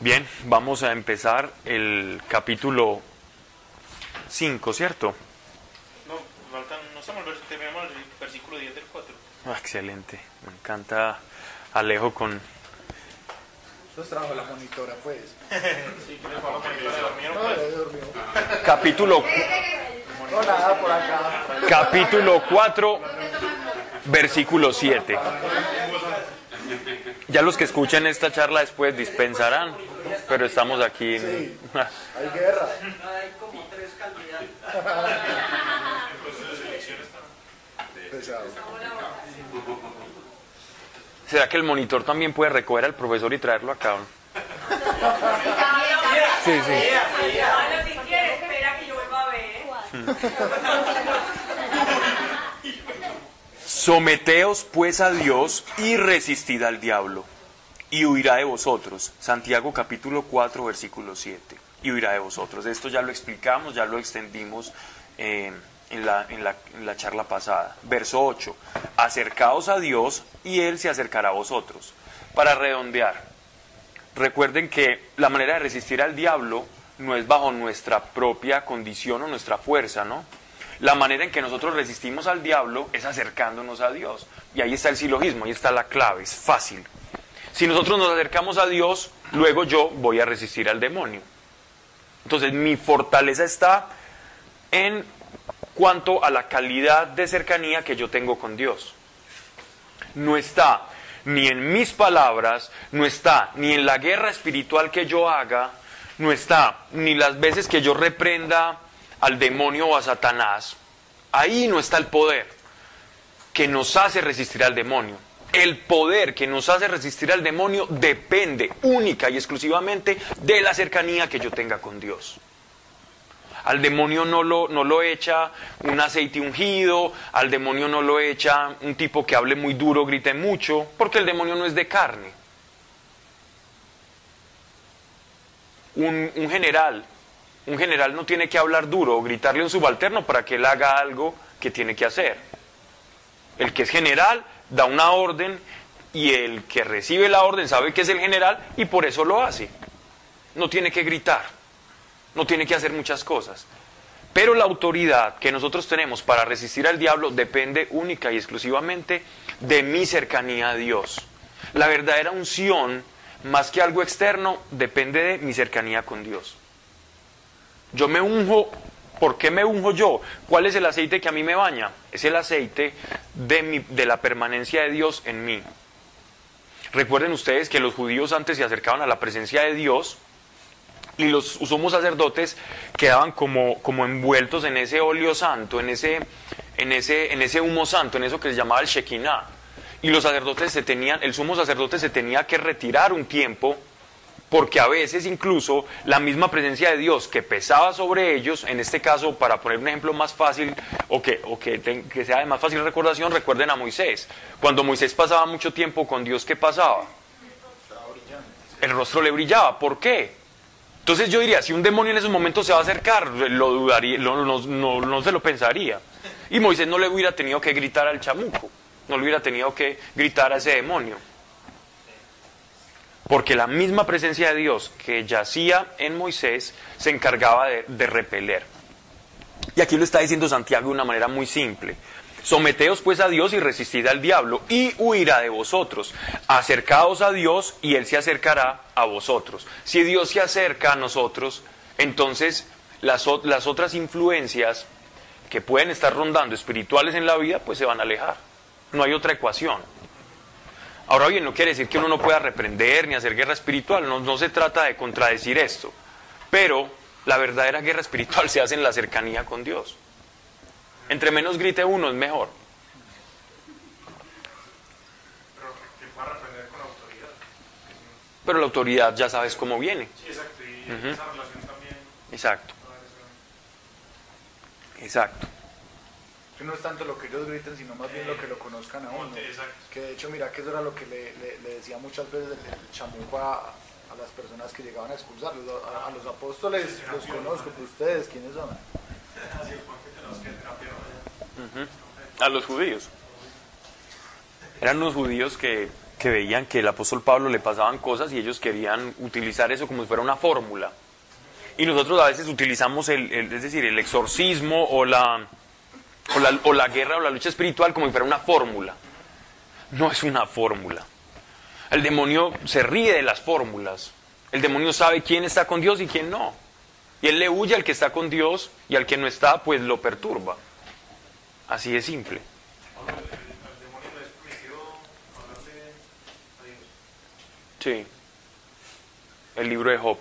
Bien, vamos a empezar el capítulo 5, ¿cierto? No, faltan, no estamos terminamos el versículo 10 del 4. Ah, excelente, me encanta Alejo con... Eso es trabajo de la monitora, pues. Sí, que les vamos a poner dormieron, No, pues. ya dormió. Capítulo, No, nada por acá. capítulo 4, versículo 7. Ya los que escuchen esta charla después dispensarán, pero estamos aquí en... Hay guerra. Pesado. ¿Será que el monitor también puede recoger al profesor y traerlo acá? Sí, sí. Bueno, si quieres, espera que yo vuelva a ver. Someteos pues a Dios y resistid al diablo, y huirá de vosotros. Santiago capítulo 4, versículo 7. Y huirá de vosotros. Esto ya lo explicamos, ya lo extendimos eh, en, la, en, la, en la charla pasada. Verso 8. Acercaos a Dios y Él se acercará a vosotros. Para redondear, recuerden que la manera de resistir al diablo no es bajo nuestra propia condición o nuestra fuerza, ¿no? La manera en que nosotros resistimos al diablo es acercándonos a Dios. Y ahí está el silogismo, ahí está la clave, es fácil. Si nosotros nos acercamos a Dios, luego yo voy a resistir al demonio. Entonces mi fortaleza está en cuanto a la calidad de cercanía que yo tengo con Dios. No está ni en mis palabras, no está ni en la guerra espiritual que yo haga, no está ni las veces que yo reprenda al demonio o a Satanás. Ahí no está el poder que nos hace resistir al demonio. El poder que nos hace resistir al demonio depende única y exclusivamente de la cercanía que yo tenga con Dios. Al demonio no lo, no lo echa un aceite ungido, al demonio no lo echa un tipo que hable muy duro, grite mucho, porque el demonio no es de carne. Un, un general, un general no tiene que hablar duro o gritarle a un subalterno para que él haga algo que tiene que hacer. El que es general da una orden y el que recibe la orden sabe que es el general y por eso lo hace. No tiene que gritar, no tiene que hacer muchas cosas. Pero la autoridad que nosotros tenemos para resistir al diablo depende única y exclusivamente de mi cercanía a Dios. La verdadera unción, más que algo externo, depende de mi cercanía con Dios. Yo me unjo, ¿por qué me unjo yo? ¿Cuál es el aceite que a mí me baña? Es el aceite de, mi- de la permanencia de Dios en mí. Recuerden ustedes que los judíos antes se acercaban a la presencia de Dios y los sumos sacerdotes quedaban como, como envueltos en ese óleo santo, en ese, en, ese, en ese humo santo, en eso que se llamaba el Shekinah. Y los sacerdotes se tenían, el sumo sacerdote se tenía que retirar un tiempo porque a veces incluso la misma presencia de Dios que pesaba sobre ellos, en este caso, para poner un ejemplo más fácil o que, o que, que sea de más fácil recordación, recuerden a Moisés. Cuando Moisés pasaba mucho tiempo con Dios, ¿qué pasaba? El rostro le brillaba. ¿Por qué? Entonces yo diría, si un demonio en esos momentos se va a acercar, lo dudaría, no, no- no se lo pensaría. Y Moisés no le hubiera tenido que gritar al chamuco, no le hubiera tenido que gritar a ese demonio. Porque la misma presencia de Dios que yacía en Moisés se encargaba de, repeler. Y aquí lo está diciendo Santiago de una manera muy simple. Someteos pues a Dios y resistid al diablo y huirá de vosotros. Acercaos a Dios y Él se acercará a vosotros. Si Dios se acerca a nosotros, entonces las, las otras influencias que pueden estar rondando espirituales en la vida, pues se van a alejar. No hay otra ecuación. Ahora bien, no quiere decir que uno no pueda reprender ni hacer guerra espiritual, no, no se trata de contradecir esto, pero la verdadera guerra espiritual se hace en la cercanía con Dios. Entre menos grite uno es mejor. Pero que pueda reprender con autoridad. Pero la autoridad ya sabes cómo viene. Sí, exacto. Y esa relación también. Exacto, exacto. Que no es tanto lo que ellos griten, sino más bien lo que lo conozcan a uno. Exacto. Que de hecho, mira que eso era lo que le, le- le decía muchas veces el, el chamuco a, a las personas que llegaban a expulsarlos. A, a los apóstoles los conozco, pero ustedes, ¿quiénes son? A los judíos. Eran unos judíos que que veían que el apóstol Pablo le pasaban cosas y ellos querían utilizar eso como si fuera una fórmula. Y nosotros a veces utilizamos el, el- es decir, el exorcismo o la, o la, o la guerra o la lucha espiritual como si fuera una fórmula. No es una fórmula. El demonio se ríe de las fórmulas. El demonio sabe quién está con Dios y quién no. Y él le huye al que está con Dios y al que no está, pues lo perturba. Así de simple. Sí. El libro de Job.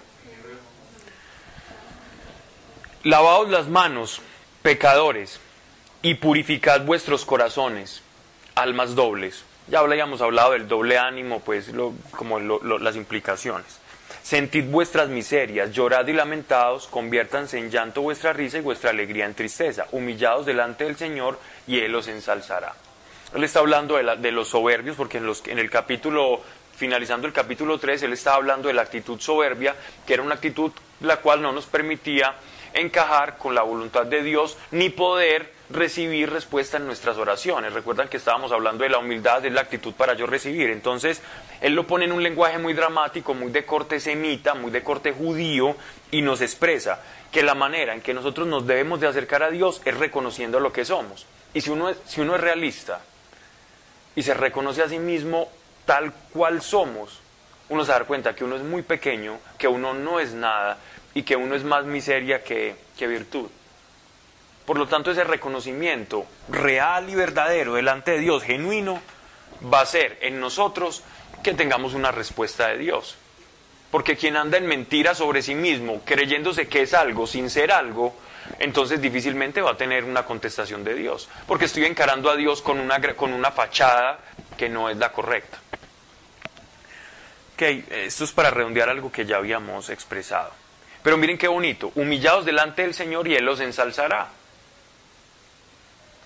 Lavaos las manos, pecadores, y purificad vuestros corazones, almas dobles. Ya habíamos hablado del doble ánimo, pues lo- como lo- las implicaciones. Sentid vuestras miserias, llorad y lamentaos, conviértanse en llanto vuestra risa y vuestra alegría en tristeza, humillados delante del Señor y Él os ensalzará. Él está hablando de, la- de los soberbios, porque en, los- en el capítulo, finalizando el capítulo 3, él estaba hablando de la actitud soberbia, que era una actitud la cual no nos permitía encajar con la voluntad de Dios, ni poder recibir respuesta en nuestras oraciones. Recuerdan que estábamos hablando de la humildad, de la actitud para yo recibir. Entonces, él lo pone en un lenguaje muy dramático, muy de corte semita, muy de corte judío, y nos expresa que la manera en que nosotros nos debemos de acercar a Dios es reconociendo lo que somos. Y si uno es, si uno es realista, y se reconoce a sí mismo tal cual somos, uno se da cuenta que uno es muy pequeño, que uno no es nada y que uno es más miseria que, que virtud. Por lo tanto, ese reconocimiento real y verdadero delante de Dios, genuino, va a ser en nosotros que tengamos una respuesta de Dios. Porque quien anda en mentira sobre sí mismo, creyéndose que es algo sin ser algo, entonces difícilmente va a tener una contestación de Dios. Porque estoy encarando a Dios con una, con una fachada que no es la correcta. Ok, esto es para redondear algo que ya habíamos expresado. Pero miren qué bonito, humillados delante del Señor y Él los ensalzará.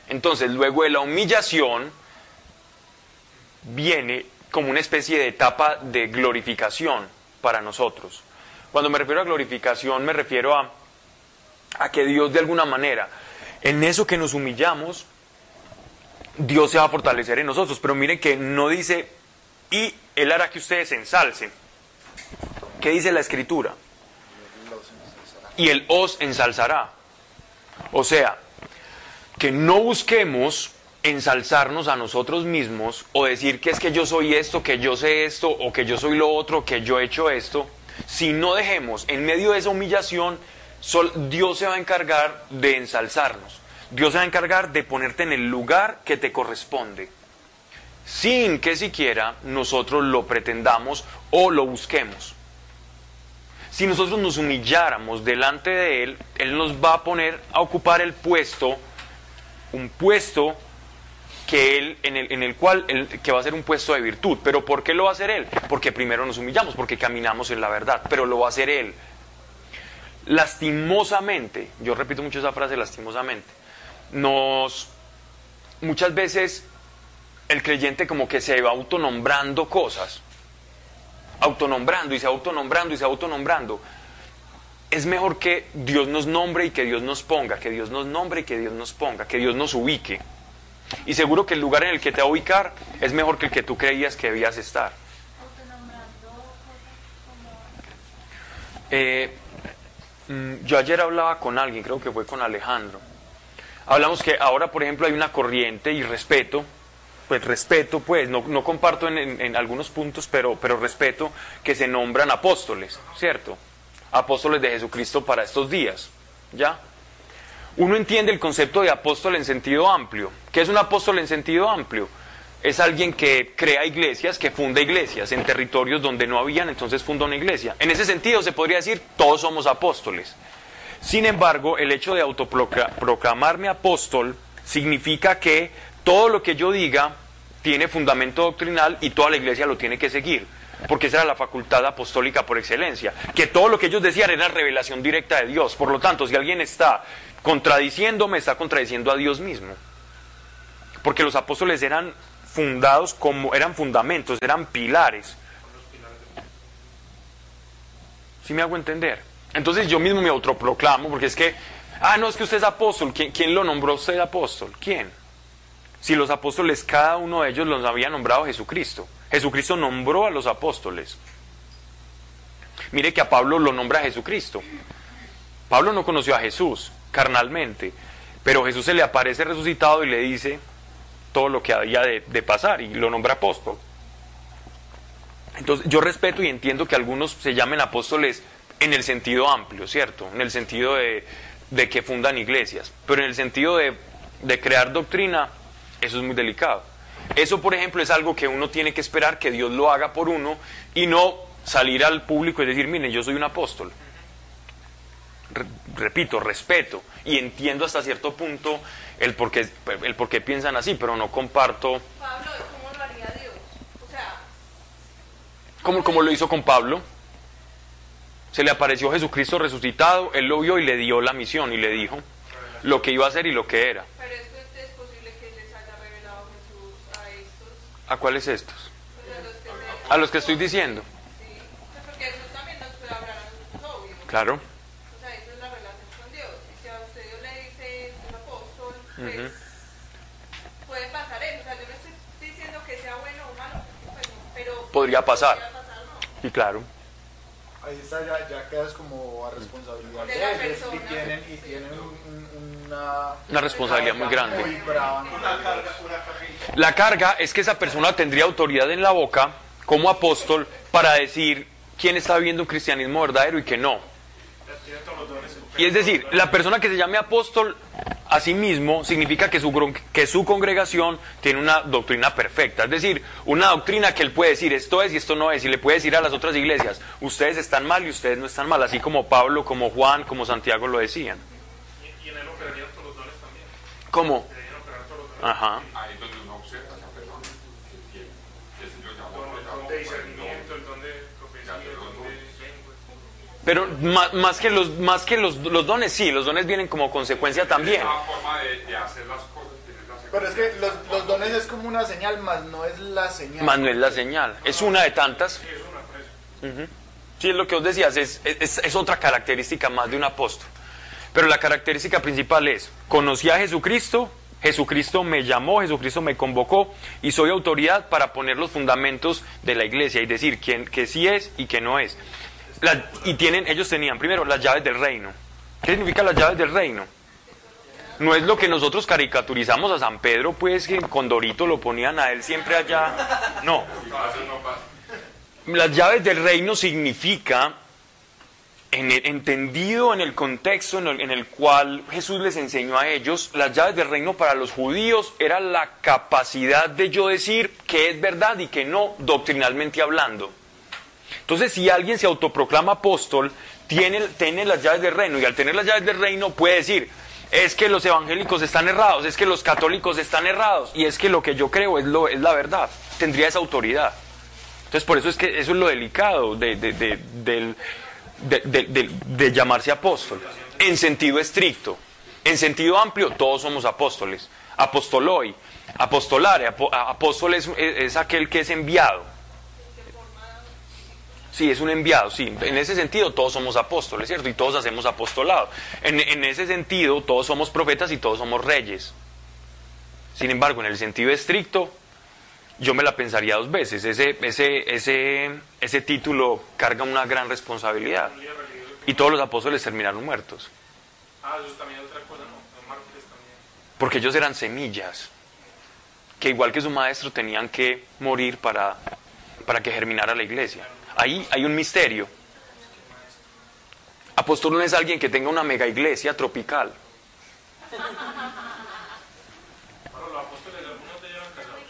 Entonces, luego de la humillación, viene como una especie de etapa de glorificación para nosotros. Cuando me refiero a glorificación, me refiero a, a que Dios de alguna manera, en eso que nos humillamos, Dios se va a fortalecer en nosotros. Pero miren que no dice, y Él hará que ustedes ensalcen. ¿Qué dice la Escritura? Y Él os ensalzará. O sea, que no busquemos ensalzarnos a nosotros mismos o decir que es que yo soy esto, que yo sé esto, o que yo soy lo otro, que yo he hecho esto, si no dejemos en medio de esa humillación, Dios se va a encargar de ensalzarnos. Dios se va a encargar de ponerte en el lugar que te corresponde, sin que siquiera nosotros lo pretendamos o lo busquemos. Si nosotros nos humilláramos delante de Él, Él nos va a poner a ocupar el puesto, un puesto que él, en, el, en el cual, que va a ser un puesto de virtud. ¿Pero por qué lo va a hacer Él? Porque primero nos humillamos, porque caminamos en la verdad, pero lo va a hacer Él. Lastimosamente, yo repito mucho esa frase, lastimosamente, nos, muchas veces el creyente como que se va autonombrando cosas autonombrando y se autonombrando y se autonombrando. Es mejor que Dios nos nombre y que Dios nos ponga, que Dios nos nombre y que Dios nos ponga, que Dios nos ubique. Y seguro que el lugar en el que te va a ubicar es mejor que el que tú creías que debías estar. Eh, mm, yo ayer hablaba con alguien, creo que fue con Alejandro. Hablamos que ahora, por ejemplo, hay una corriente y respeto, pues respeto, pues, no, no comparto en, en- algunos puntos, pero, pero respeto que se nombran apóstoles, ¿cierto? Apóstoles de Jesucristo para estos días, ¿ya? Uno entiende el concepto de apóstol en sentido amplio. ¿Qué es un apóstol en sentido amplio? Es alguien que crea iglesias, que funda iglesias en territorios donde no habían, entonces funda una iglesia. En ese sentido se podría decir, todos somos apóstoles. Sin embargo, el hecho de autoproclamarme apóstol significa que todo lo que yo diga tiene fundamento doctrinal y toda la iglesia lo tiene que seguir, porque esa era la facultad apostólica por excelencia, que todo lo que ellos decían era revelación directa de Dios. Por lo tanto, si alguien está contradiciéndome, está contradiciendo a Dios mismo. Porque los apóstoles eran fundados como eran fundamentos, eran pilares. ¿Sí me hago entender? Entonces yo mismo me autoproclamo, porque es que, ah, no, es que usted es apóstol. ¿Quién, quién lo nombró usted apóstol? ¿Quién? Si los apóstoles, cada uno de ellos los había nombrado Jesucristo. Jesucristo nombró a los apóstoles. Mire que a Pablo lo nombra Jesucristo. Pablo no conoció a Jesús carnalmente, pero Jesús se le aparece resucitado y le dice todo lo que había de, pasar y lo nombra apóstol. Entonces yo respeto y entiendo que algunos se llamen apóstoles en el sentido amplio, ¿cierto? En el sentido de, que fundan iglesias, pero en el sentido de crear doctrina, eso es muy delicado. Eso, por ejemplo, es algo que uno tiene que esperar que Dios lo haga por uno y no salir al público y decir, miren, yo soy un apóstol. Re- repito, respeto y entiendo hasta cierto punto el por, qué, el por qué piensan así, pero no comparto Pablo, ¿cómo lo haría Dios? O sea, como, como lo hizo con Pablo. Se le apareció Jesucristo resucitado, él lo vio y le dio la misión y le dijo lo que iba a hacer y lo que era. pero es que es posible que les haya revelado Jesús a estos, ¿A cuáles estos? pues a los que estoy diciendo. Sí, pues porque Jesús también nos puede hablar a nosotros, obvio. Claro. O sea, eso es la relación con Dios. Y si a usted Dios le dice un apóstol, pues Ujú. puede pasar eso. O sea, yo no estoy diciendo que sea bueno o malo, pues, pero Podría pasar. podría pasar, ¿no? Y claro. Ahí está, ya, ya quedas como a responsabilidad De de, la ellos y persona. tienen, y tienen un- un- una, responsabilidad muy grande. La carga es que esa persona tendría autoridad en la boca como apóstol para decir quién está viviendo un cristianismo verdadero y que no. Y es decir, la persona que se llame apóstol a sí mismo significa que su, que su congregación tiene una doctrina perfecta. Es decir, una doctrina que él puede decir esto es y esto no es. Y le puede decir a las otras iglesias, ustedes están mal y ustedes no están mal. Así como Pablo, como Juan, como Santiago lo decían. Y, y en él operarían todos los dones también. ¿Cómo? Ajá. Ahí es donde uno observa a esa persona que tiene, discernimiento. Pero más, más que, los, más que los, los dones, sí, los dones vienen como consecuencia también. Pero es que los, los dones es como una señal, más no es la señal. Más no es la señal, es una de tantas. Sí, es una presa. Sí, es lo que os decías, es, es, es otra característica más de un apóstol. Pero la característica principal es, conocí a Jesucristo, Jesucristo me llamó, Jesucristo me convocó y soy autoridad para poner los fundamentos de la iglesia y decir quién, que sí es y que no es. La- y tienen, ellos tenían primero las llaves del reino. ¿Qué significa las llaves del reino? No es lo que nosotros caricaturizamos a San Pedro, pues que con Dorito lo ponían a él siempre allá. No, las llaves del reino significa, en el- entendido en el contexto en el, en el cual Jesús les enseñó a ellos, las llaves del reino para los judíos era la capacidad de yo decir que es verdad y que no, doctrinalmente hablando. Entonces, si alguien se autoproclama apóstol, tiene, tiene las llaves del reino y al tener las llaves del reino puede decir, es que los evangélicos están errados, es que los católicos están errados y es que lo que yo creo es, lo, es la verdad. Tendría esa autoridad. Entonces, por eso es que eso es lo delicado de, de- de- del- de- llamarse apóstol. En sentido estricto. En sentido amplio, todos somos apóstoles. Apostoloi, apostolare, apóstol es, aquel que es enviado. Sí, es un enviado, sí. En ese sentido, todos somos apóstoles, ¿cierto? Y todos hacemos apostolado. En ese sentido, todos somos profetas y todos somos reyes. Sin embargo, en el sentido estricto, yo me la pensaría dos veces. Ese, ese, ese, ese título carga una gran responsabilidad. Y todos los apóstoles terminaron muertos. Ah, eso también otra cosa, ¿no? Los mártires también. Porque ellos eran semillas. Que igual que su maestro tenían que morir para, para que germinara la iglesia. Ahí hay un misterio. Apóstol no es alguien que tenga una mega iglesia tropical. Ahora, los apóstoles, algunos de ellos eran casados.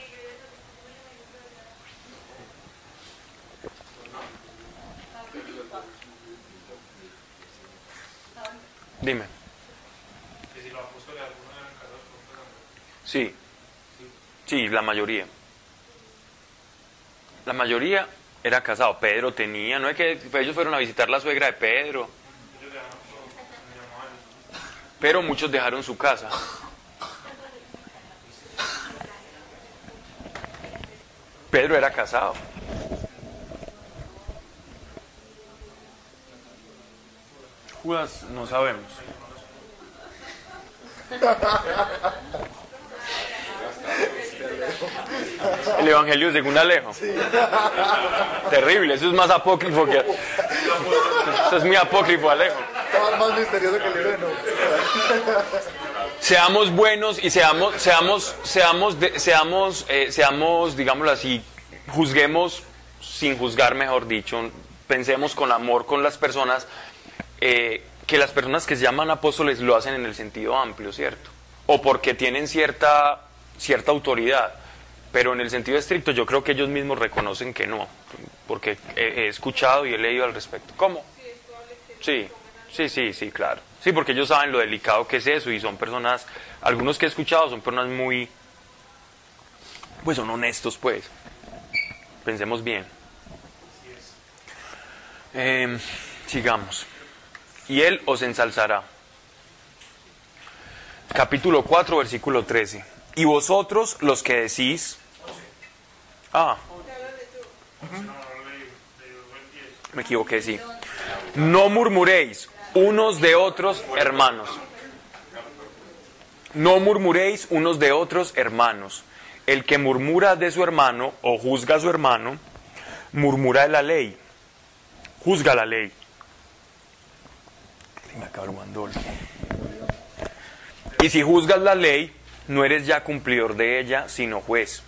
Dime. Que si los apóstoles, algunos eran casados con otras mujeres. Sí. Sí, la mayoría. La mayoría era casado. Pedro tenía, no es que ellos fueron a visitar la suegra de Pedro, pero muchos dejaron su casa. Pedro era casado. Judas no sabemos. El Evangelio según Alejo. Terrible, eso es más apócrifo que... Eso es muy apócrifo, Alejo. Estaba más misterioso que el libro de Enoch. Seamos buenos y seamos, seamos, seamos, de- seamos, eh, seamos, digámoslo así, juzguemos sin juzgar, mejor dicho. Pensemos con amor con las personas, eh, que las personas que se llaman apóstoles lo hacen en el sentido amplio, ¿cierto? O porque tienen cierta, cierta autoridad. Pero en el sentido estricto yo creo que ellos mismos reconocen que no, porque he, he escuchado y he leído al respecto. ¿Cómo? Sí, sí, sí, sí, claro. Sí, porque ellos saben lo delicado que es eso y son personas, algunos que he escuchado son personas muy, pues son honestos, pues. Pensemos bien. Eh, sigamos. Y él os ensalzará. Capítulo 4, versículo 13. Y vosotros los que decís... Ah, me equivoqué, sí. No murmuréis unos de otros hermanos. No murmuréis unos de otros hermanos. El que murmura de su hermano o juzga a su hermano, murmura de la ley. Juzga la ley. Y si juzgas la ley, no eres ya cumplidor de ella, sino juez.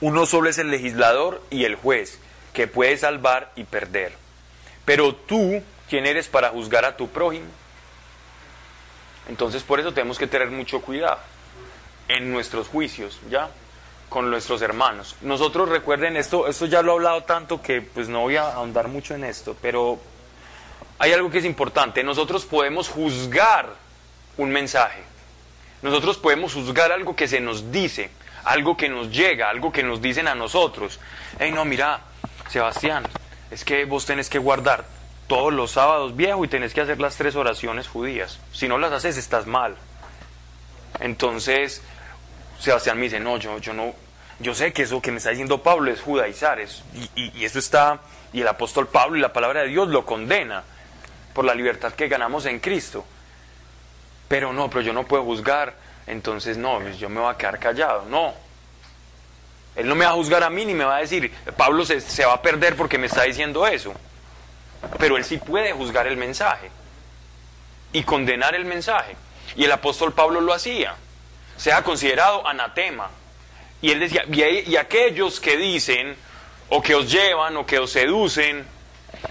Uno solo es el legislador y el juez, que puede salvar y perder. Pero tú, ¿quién eres para juzgar a tu prójimo? Entonces por eso tenemos que tener mucho cuidado en nuestros juicios, ¿ya? Con nuestros hermanos. Nosotros recuerden esto, esto ya lo he hablado tanto que pues no voy a ahondar mucho en esto, pero hay algo que es importante. Nosotros podemos juzgar un mensaje. Nosotros podemos juzgar algo que se nos dice, algo que nos llega, algo que nos dicen a nosotros. Hey, no, mira, Sebastián, es que vos tenés que guardar todos los sábados viejo y tenés que hacer las tres oraciones judías. Si no las haces, estás mal. Entonces, Sebastián me dice, no, yo, yo no, yo sé que eso que me está diciendo Pablo es judaizar, es, y, y, y esto está, y el apóstol Pablo y la palabra de Dios lo condena por la libertad que ganamos en Cristo. Pero no, pero yo no puedo juzgar, entonces no, pues yo me voy a quedar callado, no. Él no me va a juzgar a mí ni me va a decir, Pablo se, se va a perder porque me está diciendo eso. Pero él sí puede juzgar el mensaje y condenar el mensaje. Y el apóstol Pablo lo hacía. Sea considerado anatema. Y él decía, y, y aquellos que dicen, o que os llevan, o que os seducen,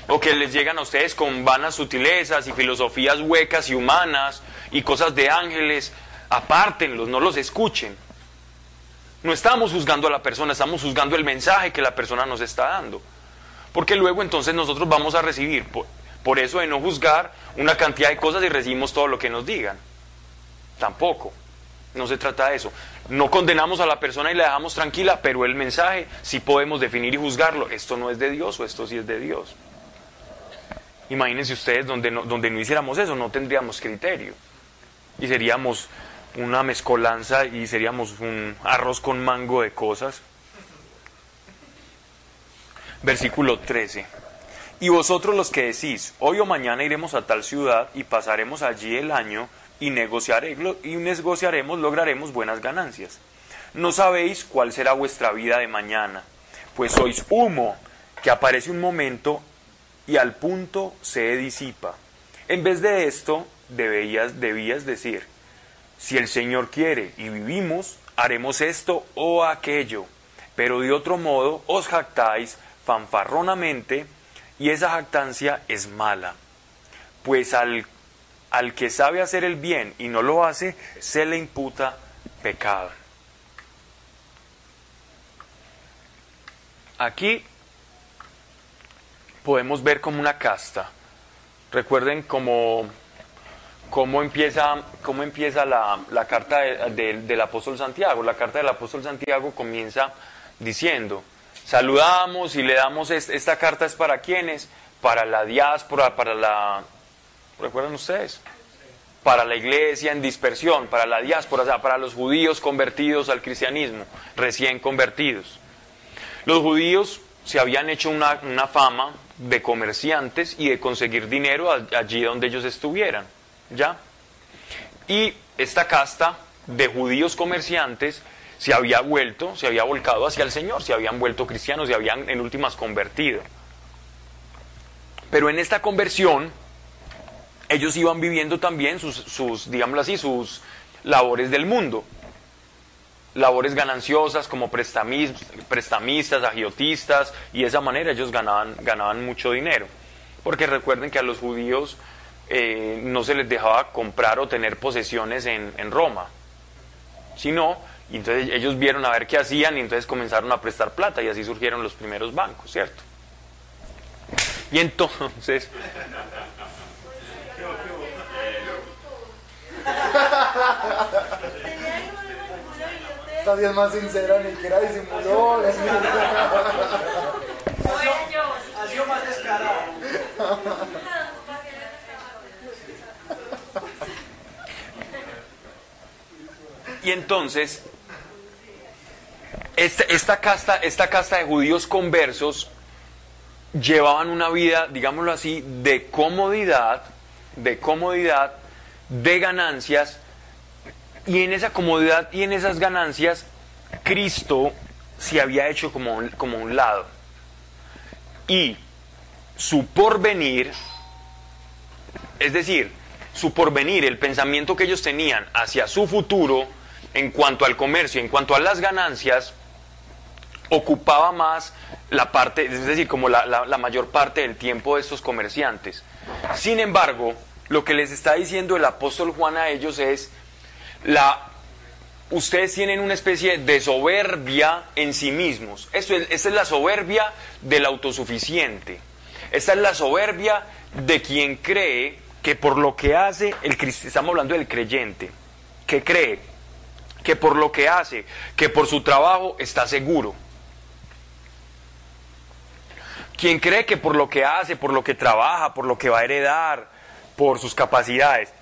o que les llegan a ustedes con vanas sutilezas y filosofías huecas y humanas y cosas de ángeles, apártenlos, no los escuchen. No estamos juzgando a la persona, estamos juzgando el mensaje que la persona nos está dando. Porque luego entonces nosotros vamos a recibir, por, por eso de no juzgar, una cantidad de cosas y recibimos todo lo que nos digan. Tampoco. No se trata de eso. No condenamos a la persona y la dejamos tranquila, pero el mensaje sí podemos definir y juzgarlo. Esto no es de Dios o esto sí es de Dios. Imagínense ustedes donde no, donde no hiciéramos eso, no tendríamos criterio. Y seríamos una mezcolanza y seríamos un arroz con mango de cosas. Versículo 13. Y vosotros los que decís, hoy o mañana iremos a tal ciudad y pasaremos allí el año y, negociare, y negociaremos, lograremos buenas ganancias. No sabéis cuál será vuestra vida de mañana, pues sois humo que aparece un momento y al punto se disipa. En vez de esto, debías, debías decir, si el Señor quiere y vivimos, haremos esto o aquello, pero de otro modo os jactáis fanfarronamente y esa jactancia es mala, pues al, al que sabe hacer el bien y no lo hace, se le imputa pecado. Aquí podemos ver como una casta. Recuerden cómo, cómo empieza, cómo empieza la, la carta de- de- del apóstol Santiago. La carta del apóstol Santiago comienza diciendo, saludamos y le damos, es- esta carta es para quienes, para la diáspora, para la... ¿Recuerdan ustedes? Para la iglesia en dispersión, para la diáspora, o sea, para los judíos convertidos al cristianismo, recién convertidos. Los judíos se habían hecho una, una fama de comerciantes y de conseguir dinero allí donde ellos estuvieran, ¿ya? Y esta casta de judíos comerciantes se había vuelto, se había volcado hacia el Señor, se habían vuelto cristianos, se habían en últimas convertido. Pero en esta conversión, ellos iban viviendo también sus, sus digámoslo así, sus labores del mundo. Labores gananciosas como prestamis- prestamistas, agiotistas, y de esa manera ellos ganaban, ganaban mucho dinero. Porque recuerden que a los judíos eh, no se les dejaba comprar o tener posesiones en, en Roma. Sino, y entonces ellos vieron a ver qué hacían y entonces comenzaron a prestar plata y así surgieron los primeros bancos, ¿cierto? Y entonces, Sí es más sincera, ni siquiera disimuló. Ha sido más descarado. Y entonces, esta, esta casta, esta casta de judíos conversos llevaban una vida, digámoslo así, de comodidad, de comodidad, de ganancias, y en esa comodidad y en esas ganancias, Cristo se había hecho como, un- como un lado. Y su porvenir, es decir, su porvenir, el pensamiento que ellos tenían hacia su futuro en cuanto al comercio, en cuanto a las ganancias, ocupaba más la parte, es decir, como la, la- la mayor parte del tiempo de estos comerciantes. Sin embargo, lo que les está diciendo el apóstol Juan a ellos es, ustedes tienen una especie de soberbia en sí mismos. Es, esta es la soberbia del autosuficiente. Esta es la soberbia de quien cree que por lo que hace, el, estamos hablando del creyente, que cree que por lo que hace, que por su trabajo está seguro. Quien cree que por lo que hace, por lo que trabaja, por lo que va a heredar, por sus capacidades,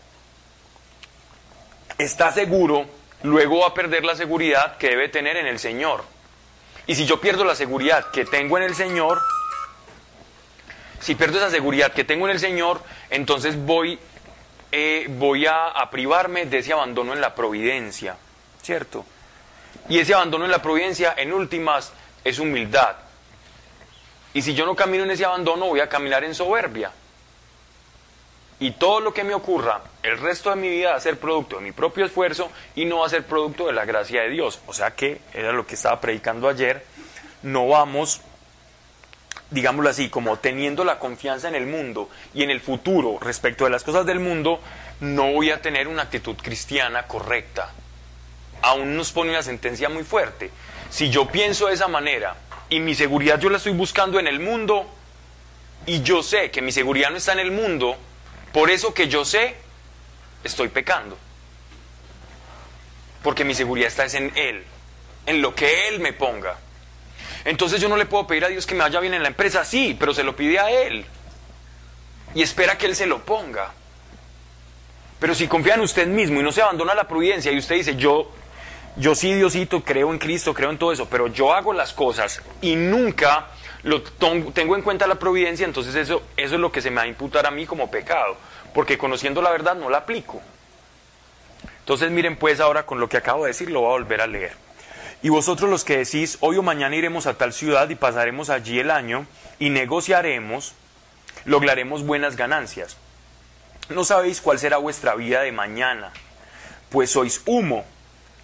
está seguro, luego va a perder la seguridad que debe tener en el Señor. Y si yo pierdo la seguridad que tengo en el Señor, si pierdo esa seguridad que tengo en el Señor, entonces voy, eh, voy a, a privarme de ese abandono en la providencia, ¿cierto? Y ese abandono en la providencia, en últimas, es humildad. Y si yo no camino en ese abandono, voy a caminar en soberbia. Y todo lo que me ocurra, el resto de mi vida va a ser producto de mi propio esfuerzo y no va a ser producto de la gracia de Dios. O sea que, era lo que estaba predicando ayer, no vamos, digámoslo así, como teniendo la confianza en el mundo y en el futuro respecto de las cosas del mundo, no voy a tener una actitud cristiana correcta. Aún nos pone una sentencia muy fuerte. Si yo pienso de esa manera y mi seguridad yo la estoy buscando en el mundo y yo sé que mi seguridad no está en el mundo, por eso que yo sé, estoy pecando. Porque mi seguridad está es en Él, en lo que Él me ponga. Entonces yo no le puedo pedir a Dios que me vaya bien en la empresa, sí, pero se lo pide a Él. Y espera que Él se lo ponga. Pero si confía en usted mismo y no se abandona la prudencia y usted dice, yo, yo sí, Diosito, creo en Cristo, creo en todo eso, pero yo hago las cosas y nunca lo tengo en cuenta la providencia, entonces eso, eso es lo que se me va a imputar a mí como pecado, porque conociendo la verdad no la aplico. Entonces miren pues ahora con lo que acabo de decir, lo voy a volver a leer. Y vosotros los que decís, hoy o mañana iremos a tal ciudad y pasaremos allí el año y negociaremos, lograremos buenas ganancias. No sabéis cuál será vuestra vida de mañana, pues sois humo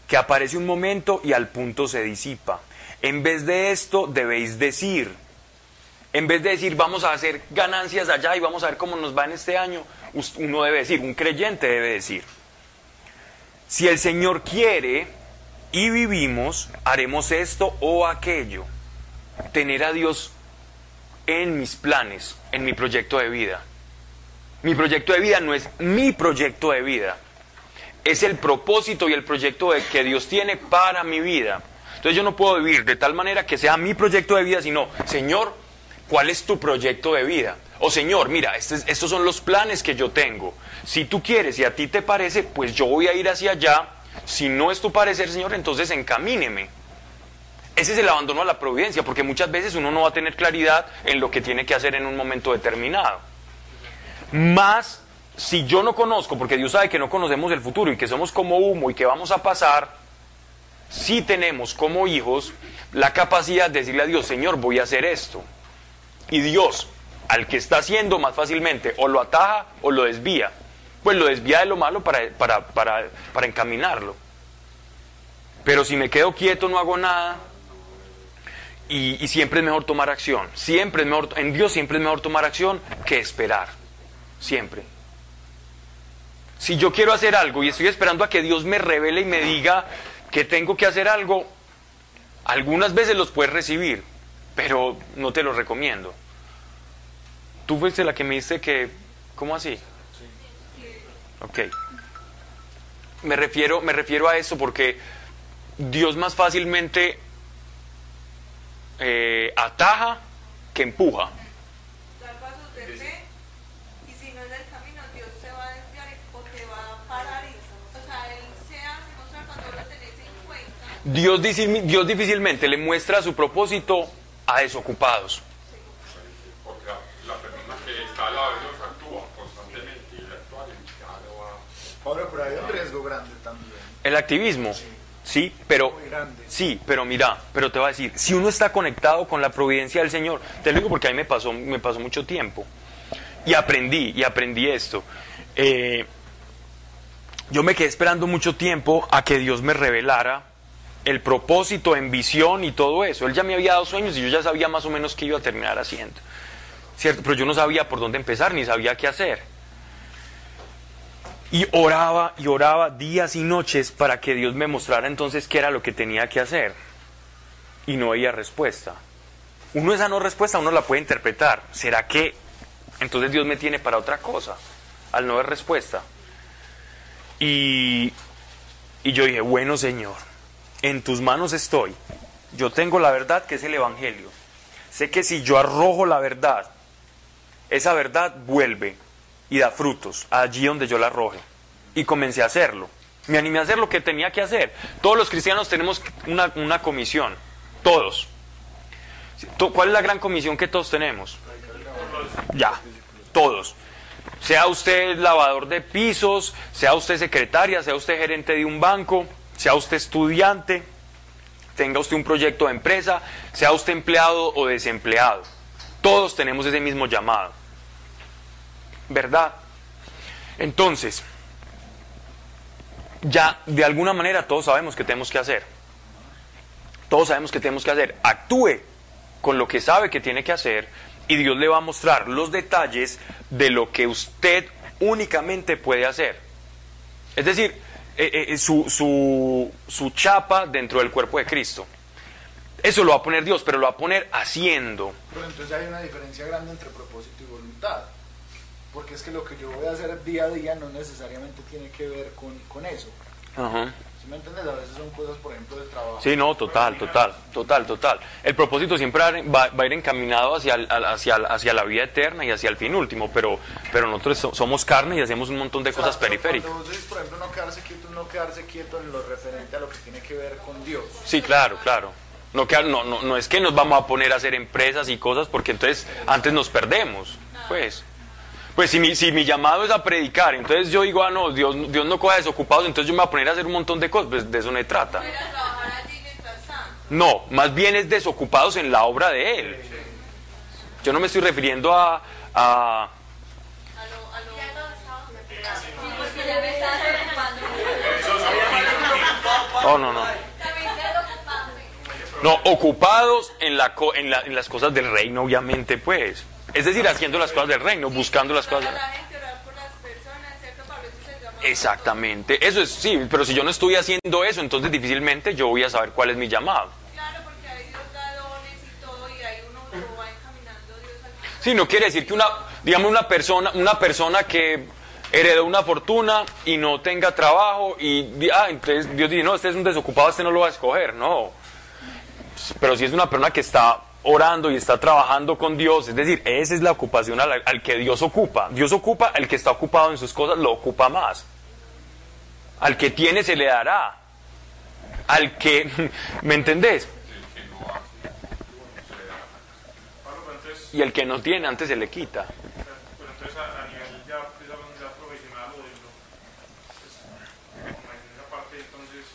que aparece un momento y al punto se disipa. En vez de esto debéis decir, en vez de decir vamos a hacer ganancias allá y vamos a ver cómo nos va en este año, uno debe decir, un creyente debe decir, si el Señor quiere y vivimos, haremos esto o aquello. Tener a Dios en mis planes, en mi proyecto de vida. Mi proyecto de vida no es mi proyecto de vida, es el propósito y el proyecto de- que Dios tiene para mi vida. Entonces yo no puedo vivir de tal manera que sea mi proyecto de vida, sino, Señor, ¿cuál es tu proyecto de vida? O Señor, mira, este es- estos son los planes que yo tengo. Si tú quieres y a ti te parece, pues yo voy a ir hacia allá. Si no es tu parecer, Señor, entonces encamíneme. Ese es el abandono a la providencia, porque muchas veces uno no va a tener claridad en lo que tiene que hacer en un momento determinado. Más si yo no conozco, porque Dios sabe que no conocemos el futuro y que somos como humo y que vamos a pasar, sí tenemos como hijos la capacidad de decirle a Dios, Señor, voy a hacer esto. Y Dios, al que está haciendo más fácilmente, o lo ataja o lo desvía. Pues lo desvía de lo malo para, para, para, para encaminarlo. Pero si me quedo quieto, no hago nada, y, y siempre es mejor tomar acción. Siempre es mejor, en Dios siempre es mejor tomar acción que esperar. Siempre. Si yo quiero hacer algo y estoy esperando a que Dios me revele y me diga que tengo que hacer algo, algunas veces los puedes recibir, pero no te los recomiendo. Tú fuiste la que me dice que, ¿cómo así? Ok. Me refiero, me refiero a eso porque Dios más fácilmente eh, ataja que empuja. Dios lo Dios difícilmente le muestra su propósito a desocupados. Porque la, persona que está al lado de Dios actúa constantemente y va Pablo, pero hay un riesgo grande también. El activismo, sí, pero Muy grande. sí, pero mira, pero te voy a decir, si uno está conectado con la providencia del Señor, te lo digo porque a mí me pasó, me pasó mucho tiempo y aprendí y aprendí esto. Eh, yo me quedé esperando mucho tiempo a que Dios me revelara el propósito en visión y todo eso. Él ya me había dado sueños y yo ya sabía más o menos qué iba a terminar haciendo. ¿Cierto? Pero yo no sabía por dónde empezar ni sabía qué hacer. Y oraba y oraba días y noches para que Dios me mostrara entonces qué era lo que tenía que hacer. Y no había respuesta. Uno esa no respuesta, uno la puede interpretar. ¿Será que entonces Dios me tiene para otra cosa? Al no haber respuesta. Y, y yo dije, bueno Señor, en tus manos estoy. Yo tengo la verdad que es el Evangelio. Sé que si yo arrojo la verdad, esa verdad vuelve y da frutos allí donde yo la arroje. Y comencé a hacerlo. Me animé a hacer lo que tenía que hacer. Todos los cristianos tenemos una, una comisión. Todos. To- ¿Cuál es la gran comisión que todos tenemos? Ya, todos. Sea usted lavador de pisos, sea usted secretaria, sea usted gerente de un banco, sea usted estudiante, tenga usted un proyecto de empresa, sea usted empleado o desempleado. Todos tenemos ese mismo llamado. ¿Verdad? Entonces, ya de alguna manera todos sabemos que tenemos que hacer. Todos sabemos que tenemos que hacer. Actúe con lo que sabe que tiene que hacer y Dios le va a mostrar los detalles de lo que usted únicamente puede hacer. Es decir, eh, eh, su, su, su chapa dentro del cuerpo de Cristo. Eso lo va a poner Dios, pero lo va a poner haciendo. Pero entonces hay una diferencia grande entre propósito y voluntad. Porque es que lo que yo voy a hacer día a día no necesariamente tiene que ver con, con eso. Ajá. ¿Sí me entiendes? A veces son cosas, por ejemplo, de trabajo. Sí, no, total, total, total, total. El propósito siempre va, va a ir encaminado hacia, el- hacia, hacia la vida eterna y hacia el fin último, pero, pero nosotros so- somos carne y hacemos un montón de O sea, cosas periféricas. Cuando vos decís, por ejemplo, no quedarse quieto, no quedarse quieto en lo referente a lo que tiene que ver con Dios. Sí, claro, claro. No, no, no, no es que nos vamos a poner a hacer empresas y cosas porque entonces antes nos perdemos. Pues, pues si mi, si mi llamado es a predicar, entonces yo digo, ah, no, Dios, Dios no coja desocupados, entonces yo me voy a poner a hacer un montón de cosas, pues de eso no se trata. No, más bien es desocupados en la obra de Él. Yo no me estoy refiriendo a, a. Oh, no, no. No, ocupados en, la, co- en, la- en las cosas del reino, obviamente, pues. Es decir, haciendo las cosas del reino, buscando las cosas. se llama Exactamente. Eso es, sí, pero si yo no estoy haciendo eso, entonces difícilmente yo voy a saber cuál es mi llamado. Claro, porque ahí Dios da dones y todo, y ahí uno va encaminando Dios al Sí, no quiere decir que una, digamos, una persona, una persona que heredó una fortuna y no tenga trabajo y, ah, entonces Dios dice, no, este es un desocupado, este no lo va a escoger, no. Pero si es una persona que está orando y está trabajando con Dios, es decir, esa es la ocupación al, al que Dios ocupa. Dios ocupa, el que está ocupado en sus cosas lo ocupa más. Al que tiene se le dará. Al que, ¿me entendés? Y el que no tiene antes se le quita. pero entonces a, a nivel ya, pues, hablando ya profesional o de lo, pues, como en esa parte, entonces,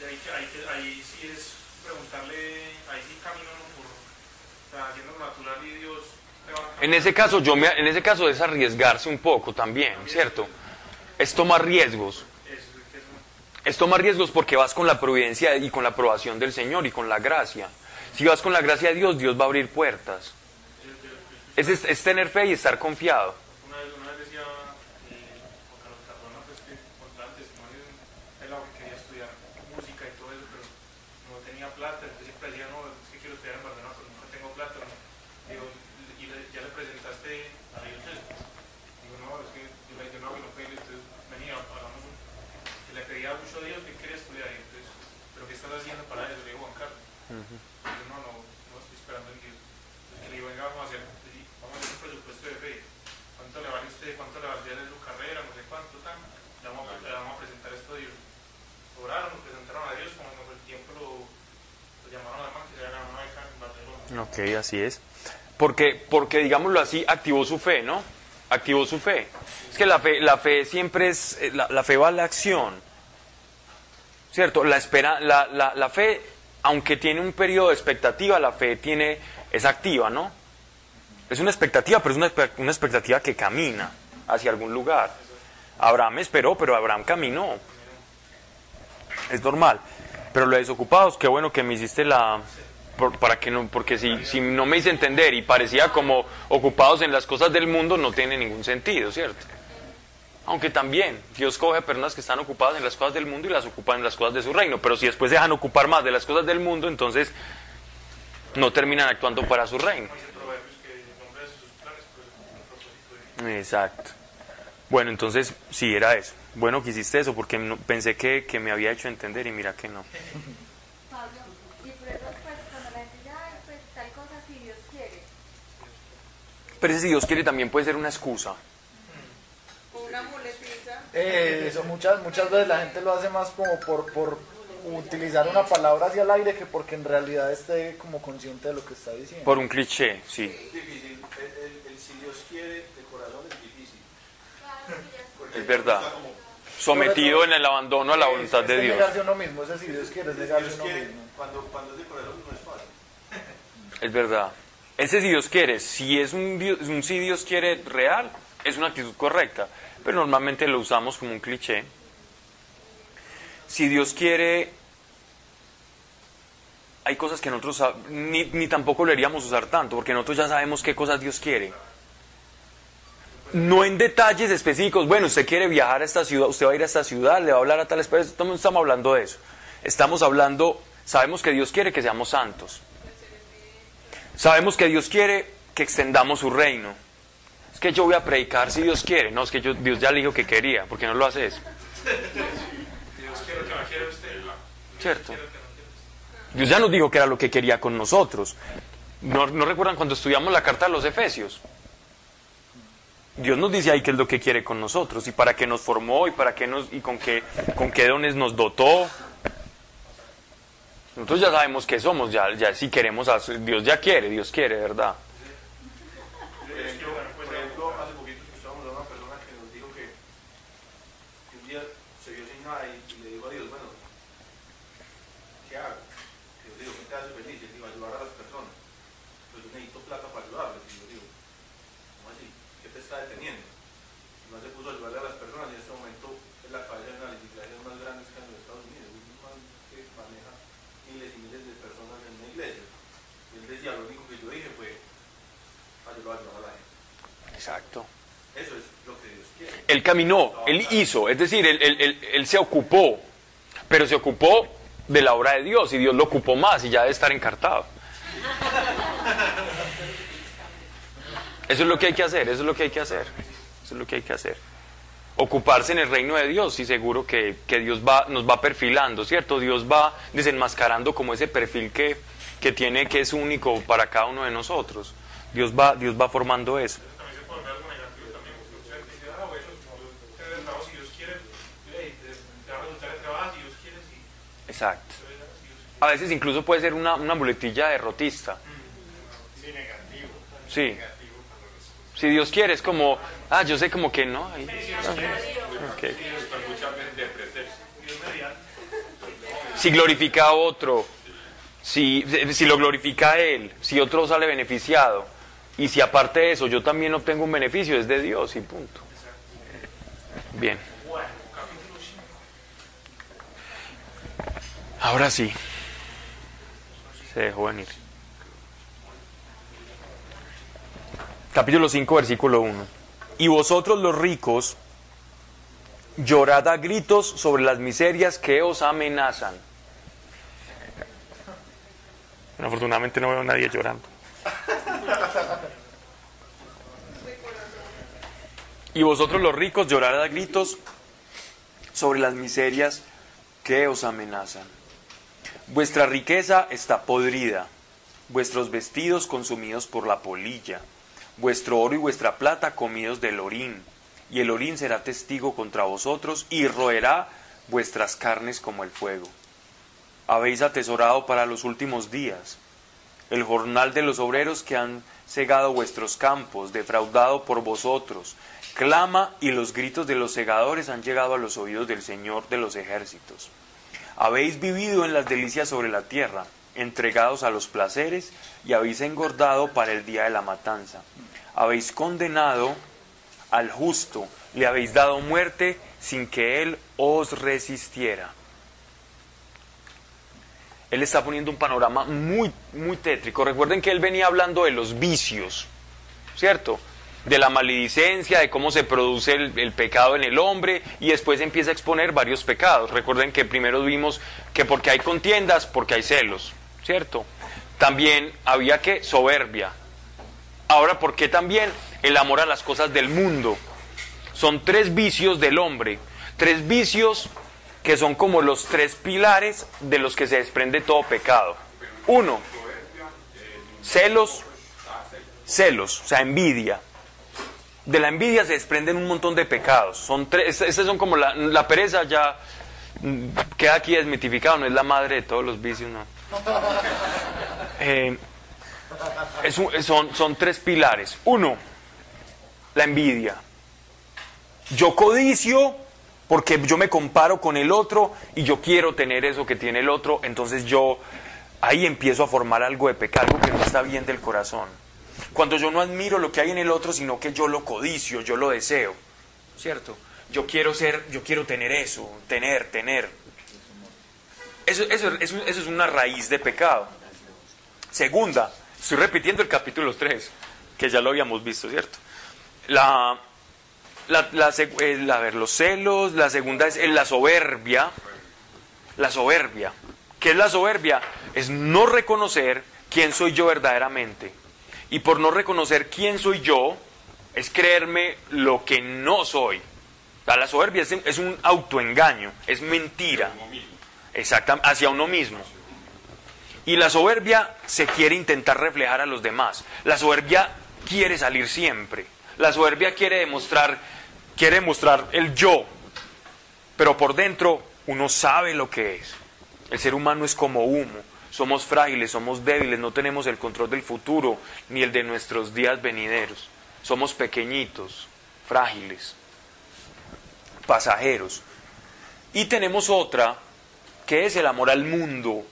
Y ahí, ahí, ahí sí es preguntarle, ahí sí camino uno por, o sea, haciendo lo natural y Dios te va a En ese caso, yo me, en ese caso es arriesgarse un poco también, ¿cierto? Es tomar riesgos. es, tomar riesgos porque vas con la providencia y con la aprobación del Señor y con la gracia. Si vas con la gracia de Dios, Dios va a abrir puertas. Es tener fe y estar confiado. Una vez, una vez decía eh, Juan Carlos Cardona, pues que contaba el testimonio de un pelado que quería estudiar música y todo eso, pero no tenía plata, entonces siempre decía, no, es que quiero estudiar en Barcelona, pero nunca tengo plata. ¿no? Digo, y le- ya le presentaste a Dios eso. Digo, no, es que yo le dije, no, que no puedo, entonces venía, hablamos, que le pedía mucho a Dios que quería estudiar, y entonces, pero ¿qué estás haciendo para eso? Le digo, Juan Carlos. Digo, no, no, no estoy esperando en Dios. Entonces, le digo, venga, vamos a hacer, vamos a hacer un presupuesto de fe. ¿Cuánto le vale a usted? ¿Cuánto le valdría de su carrera? No sé cuánto, tan. Le vamos, a, le vamos a presentar esto a Dios. Oraron, nos presentaron a Dios, cuando el tiempo lo, lo llamaron a la que se ganado una beca en Barcelona. Ok, así es. Porque, porque digámoslo así, activó su fe, ¿no? Activó su fe. Es que la fe, la fe siempre es, eh, la, la fe va a la acción. ¿Cierto? La, espera, la, la, la fe, aunque tiene un periodo de expectativa, la fe tiene, es activa, ¿no? Es una expectativa, pero es una, una expectativa que camina hacia algún lugar. Abraham esperó, pero Abraham caminó. Es normal. Pero los desocupados, qué bueno que me hiciste la... por- para que no, porque si, si no me hice entender y parecía como ocupados en las cosas del mundo, no tiene ningún sentido, ¿cierto? Aunque también Dios coge personas que están ocupadas en las cosas del mundo y las ocupan en las cosas de su reino. Pero si después dejan ocupar más de las cosas del mundo, entonces no terminan actuando para su reino. Exacto. Bueno, entonces sí era eso. Bueno que hiciste eso porque no- pensé que, que me había hecho entender y mira que no. Pablo, y por eso, pues, cuando la gente dice, ay, pues, tal cosa, si Dios quiere. Pero ese si Dios quiere también puede ser una excusa. Eh, eso muchas, muchas veces la gente lo hace más como por, por utilizar una palabra hacia el aire que porque en realidad esté como consciente de lo que está diciendo. Por un cliché, sí. Es difícil. El, el- el si Dios quiere de corazón es difícil. Porque Es verdad. como, Sometido en el abandono a la voluntad de Es Dios. negarse a uno mismo, ese si Dios quiere, es negarse Dios a uno quiere, mismo. cuando, cuando es de corazón no es fácil. Es verdad. Ese si Dios quiere, si es un, Dios- un si Dios quiere real, es una actitud correcta. Pero normalmente lo usamos como un cliché. Si Dios quiere, hay cosas que nosotros ni, ni tampoco lo haríamos usar tanto, porque nosotros ya sabemos qué cosas Dios quiere. No en detalles específicos, bueno, usted quiere viajar a esta ciudad, usted va a ir a esta ciudad, le va a hablar a tales personas, no estamos hablando de eso. Estamos hablando, sabemos que Dios quiere que seamos santos. Sabemos que Dios quiere que extendamos su reino. Que yo voy a predicar si Dios quiere. No, es que yo, Dios ya le dijo que quería. ¿Por qué no lo hace eso? Dios quiere que no quiere usted. ¿Cierto? Usted. Dios ya nos dijo que era lo que quería con nosotros. ¿No, no recuerdan cuando estudiamos la carta a los Efesios? Dios nos dice ahí qué es lo que quiere con nosotros y para qué nos formó y para qué nos y con qué con qué dones nos dotó. Nosotros ya sabemos qué somos, ya, ya si queremos hacer- Dios ya quiere, Dios quiere, ¿verdad? Por ejemplo, por ejemplo, hace poquito escuchábamos a una persona que nos dijo que, que un día se vio sin nada y, y le dijo a Dios, bueno, ¿qué hago? Dios dijo, ¿qué te hace feliz? Y él dijo, ayudar a las personas. Pues yo necesito plata para ayudarles. Y yo digo, ¿cómo así? ¿Qué te está deteniendo? Y no se puso a ayudarle a las personas y en este momento es la cabeza de una de las iglesias más grandes que hay en los Estados Unidos. Es un man que maneja miles y miles de personas en una iglesia. Y él decía, lo único que yo dije fue, ayudar a la gente. Exacto. Eso es lo que Dios quiere. Él caminó, él hizo, es decir, él, él- él- él se ocupó, pero se ocupó de la obra de Dios y Dios lo ocupó más y ya debe estar encartado. Eso es lo que hay que hacer, eso es lo que hay que hacer, eso es lo que hay que hacer. Ocuparse en el reino de Dios y seguro que, que Dios va, nos va perfilando, ¿cierto? Dios va desenmascarando como ese perfil que, que tiene, que es único para cada uno de nosotros. Dios va, Dios va formando eso. También se puede ver algo negativo también, porque usted dice, ah, bueno, como tener trabajo si Dios quiere, hey, te te va a resultar el trabajo si Dios quiere, sí. Exacto. A veces incluso puede ser una, una muletilla derrotista. Sí, negativo. Sí. Si Dios quiere, es como, ah, yo sé como que no. ahí- ok. Están muchas veces de pretexto. Dios mediante. si glorifica a otro, si, si lo glorifica a él, si otro sale beneficiado, y si aparte de eso yo también obtengo un beneficio, es de Dios y punto. Bien. Ahora sí. Se dejó venir. Capítulo 5, versículo 1. Y vosotros los ricos, llorad a gritos sobre las miserias que os amenazan. Afortunadamente no veo a nadie llorando. Y vosotros los ricos llorad a gritos sobre las miserias que os amenazan. Vuestra riqueza está podrida, vuestros vestidos consumidos por la polilla, vuestro oro y vuestra plata comidos del orín, y el orín será testigo contra vosotros y roerá vuestras carnes como el fuego. Habéis atesorado para los últimos días el jornal de los obreros que han cegado vuestros campos, defraudado por vosotros, clama y los gritos de los segadores han llegado a los oídos del Señor de los ejércitos. Habéis vivido en las delicias sobre la tierra, entregados a los placeres, y habéis engordado para el día de la matanza. Habéis condenado al justo, le habéis dado muerte sin que él os resistiera. Él está poniendo un panorama muy, muy tétrico. Recuerden que él venía hablando de los vicios, ¿cierto? De la maledicencia, de cómo se produce el, pecado en el hombre y después empieza a exponer varios pecados. Recuerden que primero vimos que porque hay contiendas, porque hay celos, ¿cierto? También había que soberbia. Ahora, ¿por qué también el amor a las cosas del mundo? Son tres vicios del hombre, tres vicios que son como los tres pilares de los que se desprende todo pecado. Uno, celos, celos, o sea, envidia. De la envidia se desprenden un montón de pecados. Son tres, estos son como la, la pereza ya mm, queda aquí desmitificado, no es la madre de todos los vicios, no. Eh, es un, son, son tres pilares. Uno, la envidia. Yo codicio porque yo me comparo con el otro y yo quiero tener eso que tiene el otro, entonces yo ahí empiezo a formar algo de pecado, algo que no está bien del corazón. Cuando yo no admiro lo que hay en el otro, sino que yo lo codicio, yo lo deseo, ¿cierto? Yo quiero ser, yo quiero tener eso, tener, tener. Eso, eso, es una raíz de pecado. Segunda, estoy repitiendo el capítulo 3, que ya lo habíamos visto, ¿cierto? La, la, la, eh, a ver, los celos, la segunda es la soberbia. La soberbia. ¿Qué es la soberbia? Es no reconocer quién soy yo verdaderamente. Y por no reconocer quién soy yo, es creerme lo que no soy. La soberbia es, es un autoengaño, es mentira. Exactamente, hacia uno mismo. Y la soberbia se quiere intentar reflejar a los demás. La soberbia quiere salir siempre. La soberbia quiere demostrar, quiere mostrar el yo, pero por dentro uno sabe lo que es. El ser humano es como humo. Somos frágiles, somos débiles, no tenemos el control del futuro ni el de nuestros días venideros. Somos pequeñitos, frágiles, pasajeros. Y tenemos otra, que es el amor al mundo,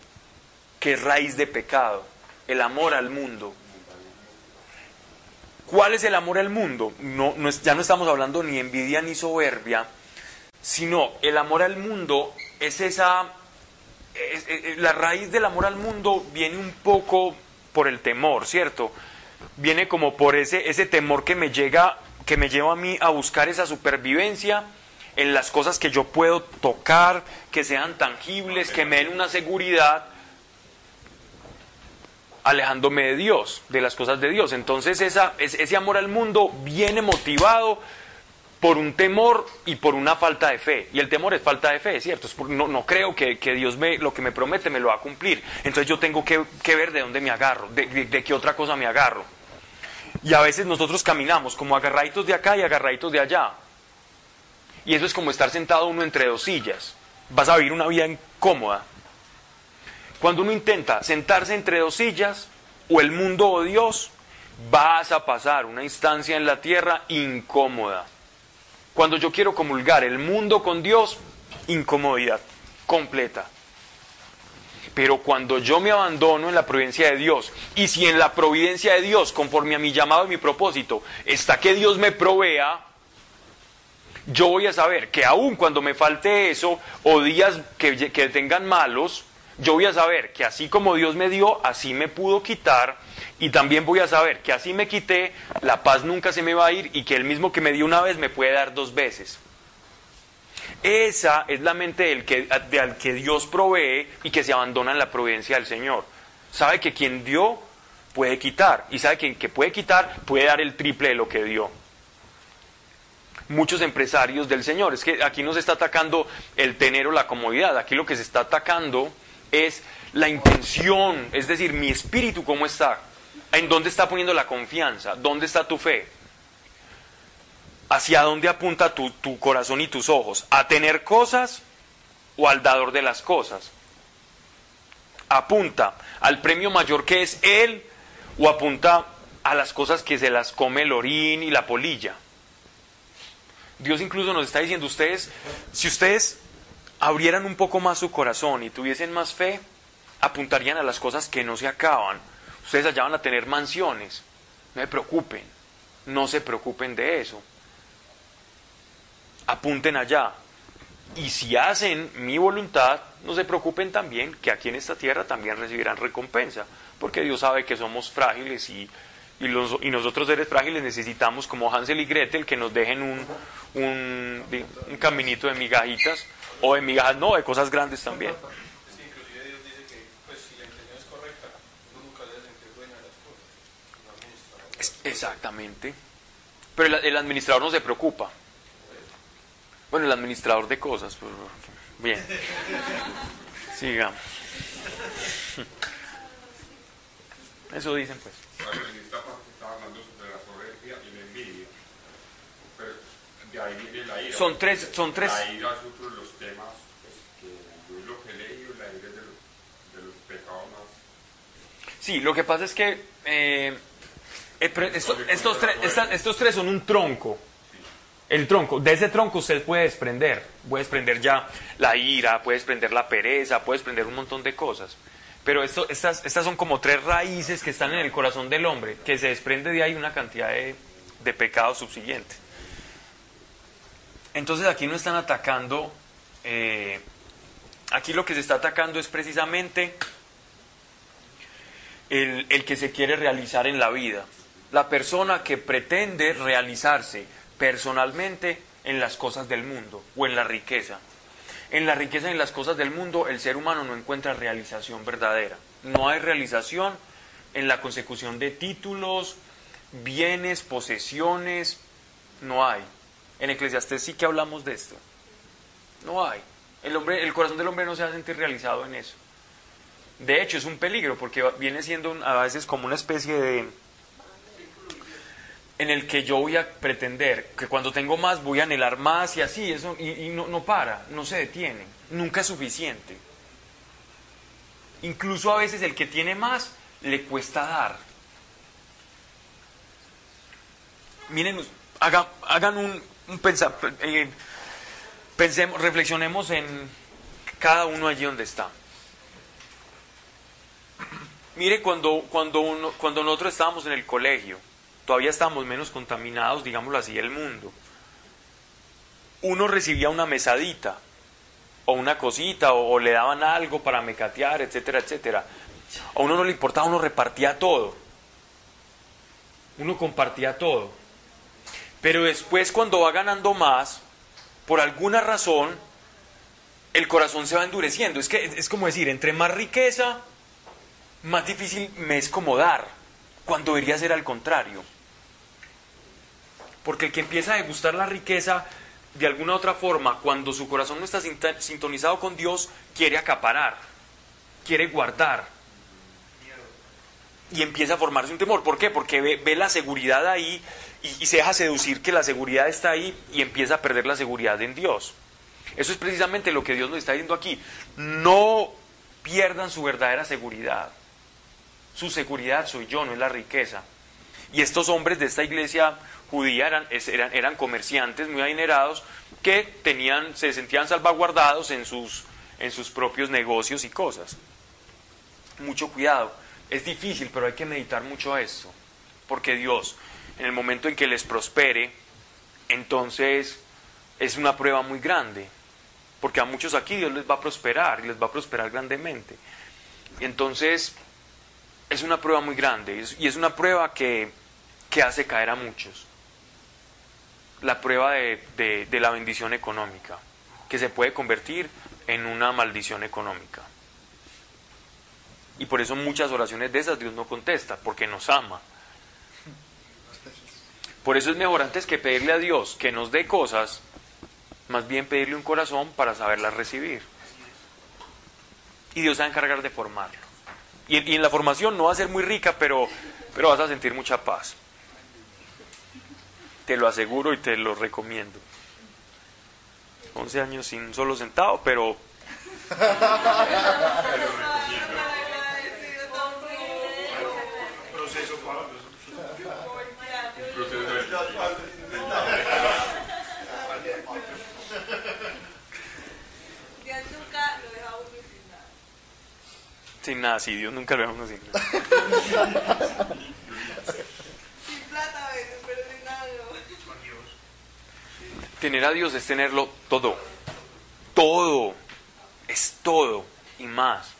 que es raíz de pecado. El amor al mundo. ¿Cuál es el amor al mundo? No, ya no estamos hablando ni envidia ni soberbia, sino el amor al mundo es esa... La raíz del amor al mundo viene un poco por el temor, ¿cierto? Viene como por ese, ese temor que me llega, que me lleva a mí a buscar esa supervivencia en las cosas que yo puedo tocar, que sean tangibles, que me den una seguridad, alejándome de Dios, de las cosas de Dios. Entonces esa, ese amor al mundo viene motivado por un temor y por una falta de fe. Y el temor es falta de fe, ¿cierto? Es porque no, no creo que, que, Dios me, lo que me promete me lo va a cumplir. Entonces yo tengo que, que ver de dónde me agarro, de, de, de, qué otra cosa me agarro. Y a veces nosotros caminamos como agarraditos de acá y agarraditos de allá. Y eso es como estar sentado uno entre dos sillas. Vas a vivir una vida incómoda. Cuando uno intenta sentarse entre dos sillas, o el mundo o Dios, vas a pasar una instancia en la tierra incómoda. Cuando yo quiero comulgar el mundo con Dios, incomodidad completa. Pero cuando yo me abandono en la providencia de Dios, y si en la providencia de Dios, conforme a mi llamado y mi propósito, está que Dios me provea, yo voy a saber que aun cuando me falte eso, o días que, que tengan malos, yo voy a saber que así como Dios me dio, así me pudo quitar, y también voy a saber que así me quité, la paz nunca se me va a ir, y que el mismo que me dio una vez me puede dar dos veces. Esa es la mente del que, al que Dios provee y que se abandona en la providencia del Señor. Sabe que quien dio puede quitar y sabe que quien que puede quitar puede dar el triple de lo que dio. Muchos empresarios del Señor, es que aquí no se está atacando el tener o la comodidad, aquí lo que se está atacando es la intención, es decir, mi espíritu cómo está, en dónde está poniendo la confianza, dónde está tu fe. ¿Hacia dónde apunta tu, tu, corazón y tus ojos? ¿A tener cosas o al dador de las cosas? ¿Apunta al premio mayor que es Él o apunta a las cosas que se las come el orín y la polilla? Dios incluso nos está diciendo, ustedes, si ustedes abrieran un poco más su corazón y tuviesen más fe, apuntarían a las cosas que no se acaban. Ustedes allá van a tener mansiones. No se preocupen, no se preocupen de eso apunten allá. Y si hacen mi voluntad, no se preocupen también que aquí en esta tierra también recibirán recompensa, porque Dios sabe que somos frágiles y, y, nosotros seres frágiles necesitamos, como Hansel y Gretel, que nos dejen un, un, un caminito de migajitas, o de migajas, no, de cosas grandes también. Es que inclusive Dios dice que pues, si la intención es correcta, uno nunca debe sentir dueño de las cosas. Un administrador. Es- Exactamente. Pero el, el administrador no se preocupa. Bueno, el administrador de cosas. pero- bien. Sigamos. Eso dicen pues. Bueno, en esta parte estaba hablando sobre la soberbia y la envidia. Pero de ahí viene la ira. Son tres- son tres- La ira es otro de los temas pues, que yo lo que he leído, la ira es de los, de los pecados más. Sí, lo que pasa es que eh, eh, estos, tres, son un tronco. El tronco, de ese tronco usted puede desprender, puede desprender ya la ira, puede desprender la pereza, puede desprender un montón de cosas. Pero estas, son como tres raíces que están en el corazón del hombre, que se desprende de ahí una cantidad de, pecados subsiguientes. Entonces aquí no están atacando, eh, aquí lo que se está atacando es precisamente el que se quiere realizar en la vida. La persona que pretende realizarse personalmente en las cosas del mundo o en la riqueza. En la riqueza y en las cosas del mundo el ser humano no encuentra realización verdadera. No hay realización en la consecución de títulos, bienes, posesiones. No hay. En Eclesiastés sí que hablamos de esto. No hay. El, hombre, el corazón del hombre no se va a sentir realizado en eso. De hecho, es un peligro porque viene siendo a veces como una especie de... en el que yo voy a pretender que cuando tengo más voy a anhelar más y así, eso, y, no, no para, no se detiene, nunca es suficiente. Incluso a veces el que tiene más le cuesta dar. Miren, hagan un, un eh, pensemos, reflexionemos en cada uno allí donde está. Mire, cuando, cuando, uno, cuando nosotros estábamos en el colegio, todavía estábamos menos contaminados, digámoslo así, del mundo. Uno recibía una mesadita, o una cosita, o, o le daban algo para mecatear, etcétera, etcétera. A uno no le importaba, uno repartía todo. Uno compartía todo. Pero después, cuando va ganando más, por alguna razón, el corazón se va endureciendo. Es que es como decir, entre más riqueza, más difícil me es como dar, cuando debería ser al contrario. Porque el que empieza a degustar la riqueza, de alguna otra forma, cuando su corazón no está sintonizado con Dios, quiere acaparar, quiere guardar. Y empieza a formarse un temor. ¿Por qué? Porque ve, ve la seguridad ahí y, y se deja seducir que la seguridad está ahí y empieza a perder la seguridad en Dios. Eso es precisamente lo que Dios nos está diciendo aquí. No pierdan su verdadera seguridad. Su seguridad soy yo, no es la riqueza. Y estos hombres de esta iglesia judía eran, eran, eran comerciantes muy adinerados que tenían, se sentían salvaguardados en sus, en sus propios negocios y cosas. mucho cuidado. Es difícil, pero hay que meditar mucho esto. Porque Dios, en el momento en que les prospere, entonces es una prueba muy grande. Porque a muchos aquí Dios les va a prosperar y les va a prosperar grandemente. Entonces es una prueba muy grande y es una prueba que, que hace caer a muchos. La prueba de, de- la bendición económica, que se puede convertir en una maldición económica. Y por eso muchas oraciones de esas Dios no contesta, porque nos ama. Por eso es mejor antes que pedirle a Dios que nos dé cosas, más bien pedirle un corazón para saberlas recibir. Y Dios se va a encargar de formarlo. Y, y en la formación no va a ser muy rica, pero, pero vas a sentir mucha paz. Te lo aseguro y te lo recomiendo. 11 años sin un solo centavo, pero sin nada. sí, Dios nunca lo deja uno sin nada. Sin plata a veces, pero sin nada no. con Dios. Tener a Dios es tenerlo todo. Todo. Es todo y más.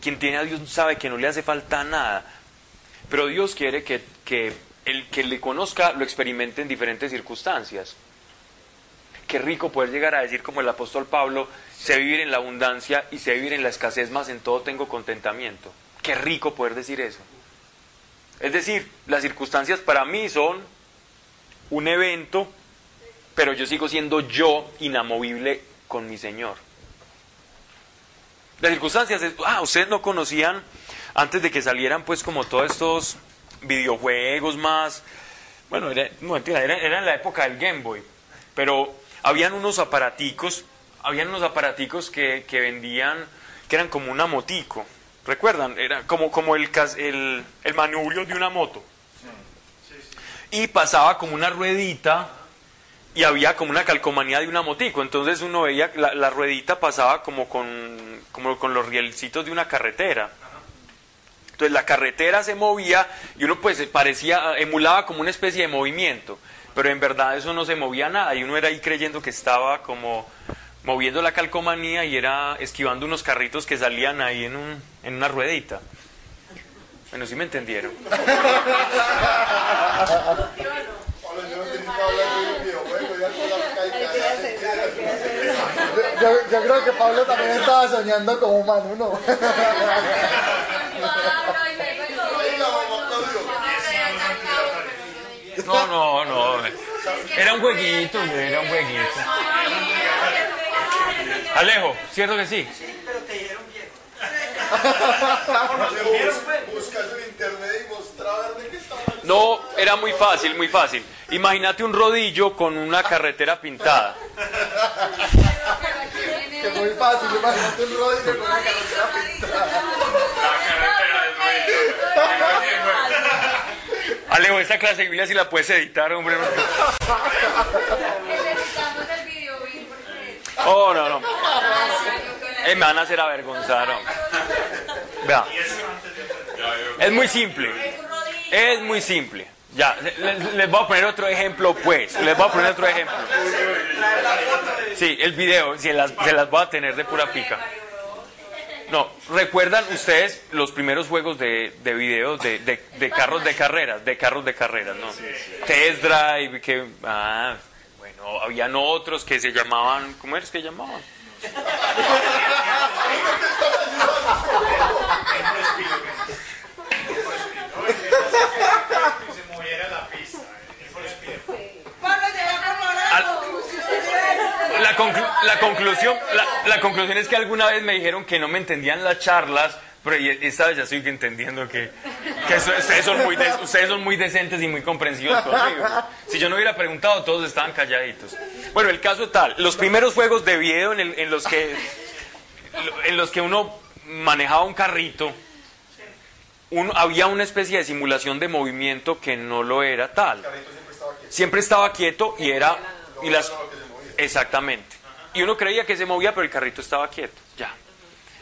Quien tiene a Dios sabe que no le hace falta nada. Pero Dios quiere que, que el que le conozca lo experimente en diferentes circunstancias. Qué rico poder llegar a decir como el apóstol Pablo, sé vivir en la abundancia y sé vivir en la escasez, más en todo tengo contentamiento. Qué rico poder decir eso. Es decir, las circunstancias para mí son un evento, pero yo sigo siendo yo inamovible con mi Señor. Las circunstancias, es- ah, ustedes no conocían antes de que salieran pues como todos estos videojuegos más, bueno, era, no, mentira, era, era en la época del Game Boy, pero habían unos aparaticos, habían unos aparaticos que, que vendían, que eran como una motico, ¿recuerdan? Era como, como el, el, el manubrio de una moto. Y pasaba como una ruedita y había como una calcomanía de una motico. Entonces uno veía que la, la ruedita pasaba como con, como con los rielcitos de una carretera. Entonces la carretera se movía y uno pues parecía, emulaba como una especie de movimiento. Pero en verdad eso no se movía nada y uno era ahí creyendo que estaba como moviendo la calcomanía y era esquivando unos carritos que salían ahí en, un, en una ruedita. Bueno, sí me entendieron. Pablo, yo no tenía que hablar de un videojuego, ya con la caica. Yo, yo creo que Pablo también estaba soñando como Manu, ¿no? No, no, no. Era un jueguito, era un jueguito. Alejo, ¿cierto que sí? Pero te dieron viejo. Buscas en internet y estaba. No, era muy fácil, muy fácil. Imagínate un rodillo con una carretera pintada. Que muy fácil, imagínate un rodillo con una carretera pintada. Alejo, esta clase de Biblia si la puedes editar, hombre. Necesitamos el video bien porque Oh, no, no. Eh, me van a hacer avergonzar, hombre. Vea, es muy simple. Es muy simple. Ya, les, voy a poner otro ejemplo, pues. Les voy a poner otro ejemplo. Sí, el video, se las, se las voy a tener de pura pica. No, ¿recuerdan ustedes los primeros juegos de, de video de, de- de carros de carreras? De carros de carreras, ¿no? Test Drive, que... Ah, bueno, habían otros que se llamaban... ¿Cómo eres que llamaban? Que se moviera la pista. eh, la conclu- la conclusión, la, la conclusión es que alguna vez me dijeron que no me entendían las charlas, pero esta vez ya estoy entendiendo que, que eso- ustedes, son muy de- ustedes son muy decentes y muy comprensivos conmigo. Si yo no hubiera preguntado, todos estaban calladitos. Bueno, el caso es tal, los primeros juegos de video en, el- en los que en los que uno manejaba un carrito, uno, había una especie de simulación de movimiento que no lo era tal. Siempre estaba quieto y era y las exactamente. Y uno creía que se movía, pero el carrito estaba quieto. Ya.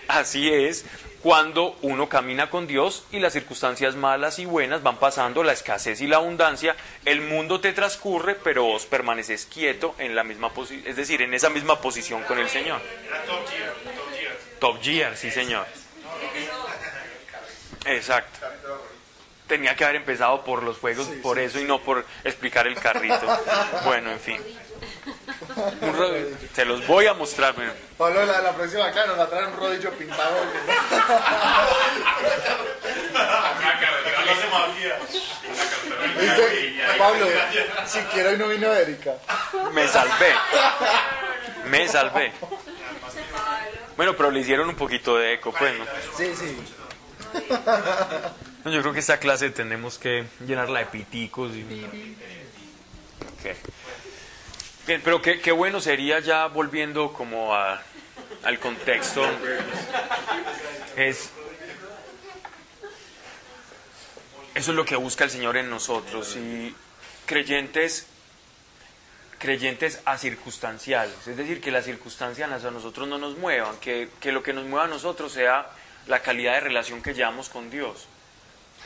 Así es cuando uno camina con Dios y las circunstancias malas y buenas van pasando, la escasez y la abundancia, el mundo te transcurre, pero vos permaneces quieto en la misma posición, es decir, en esa misma posición con el Señor. Era Top Gear, Top Gear. Top Gear, sí señor. Exacto. Tenía que haber empezado por los juegos, por eso y no por explicar el carrito. Bueno, en fin. Un se los voy a mostrar. Pablo, la, la próxima, claro, nos va a traer un rodillo pintado. Pablo, si quiero hoy no vino Erika. Me salvé. Me salvé. Bueno, pero le hicieron un poquito de eco, pues, ¿no? Sí, sí. Yo creo que esta clase tenemos que llenarla de piticos. Y... Ok. Bien, pero qué, qué bueno sería ya volviendo como a- al contexto. Es, eso es lo que busca el Señor en nosotros. Y creyentes, creyentes acircunstanciales. Es decir, que las circunstancias a nosotros no nos muevan. Que, que lo que nos mueva a nosotros sea la calidad de relación que llevamos con Dios.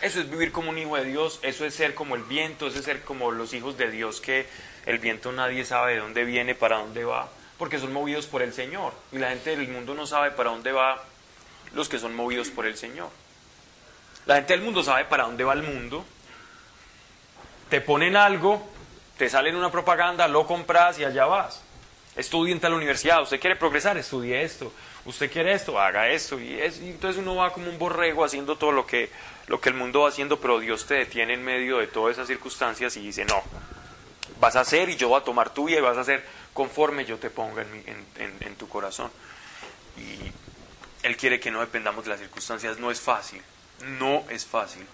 Eso es vivir como un hijo de Dios, eso es ser como el viento, eso es ser como los hijos de Dios, que el viento nadie sabe de dónde viene, para dónde va, porque son movidos por el Señor. Y la gente del mundo no sabe para dónde va los que son movidos por el Señor. La gente del mundo sabe para dónde va el mundo. Te ponen algo, te salen una propaganda, lo compras y allá vas. Estudie en tal universidad, usted quiere progresar, estudie esto. Usted quiere esto, haga esto. Y, es- entonces uno va como un borrego haciendo todo lo que, lo que el mundo va haciendo, pero Dios te detiene en medio de todas esas circunstancias y dice, no, vas a hacer y yo voy a tomar tu vida y vas a hacer conforme yo te ponga en, mi- en- en tu corazón. Y Él quiere que no dependamos de las circunstancias. No es fácil, no es fácil.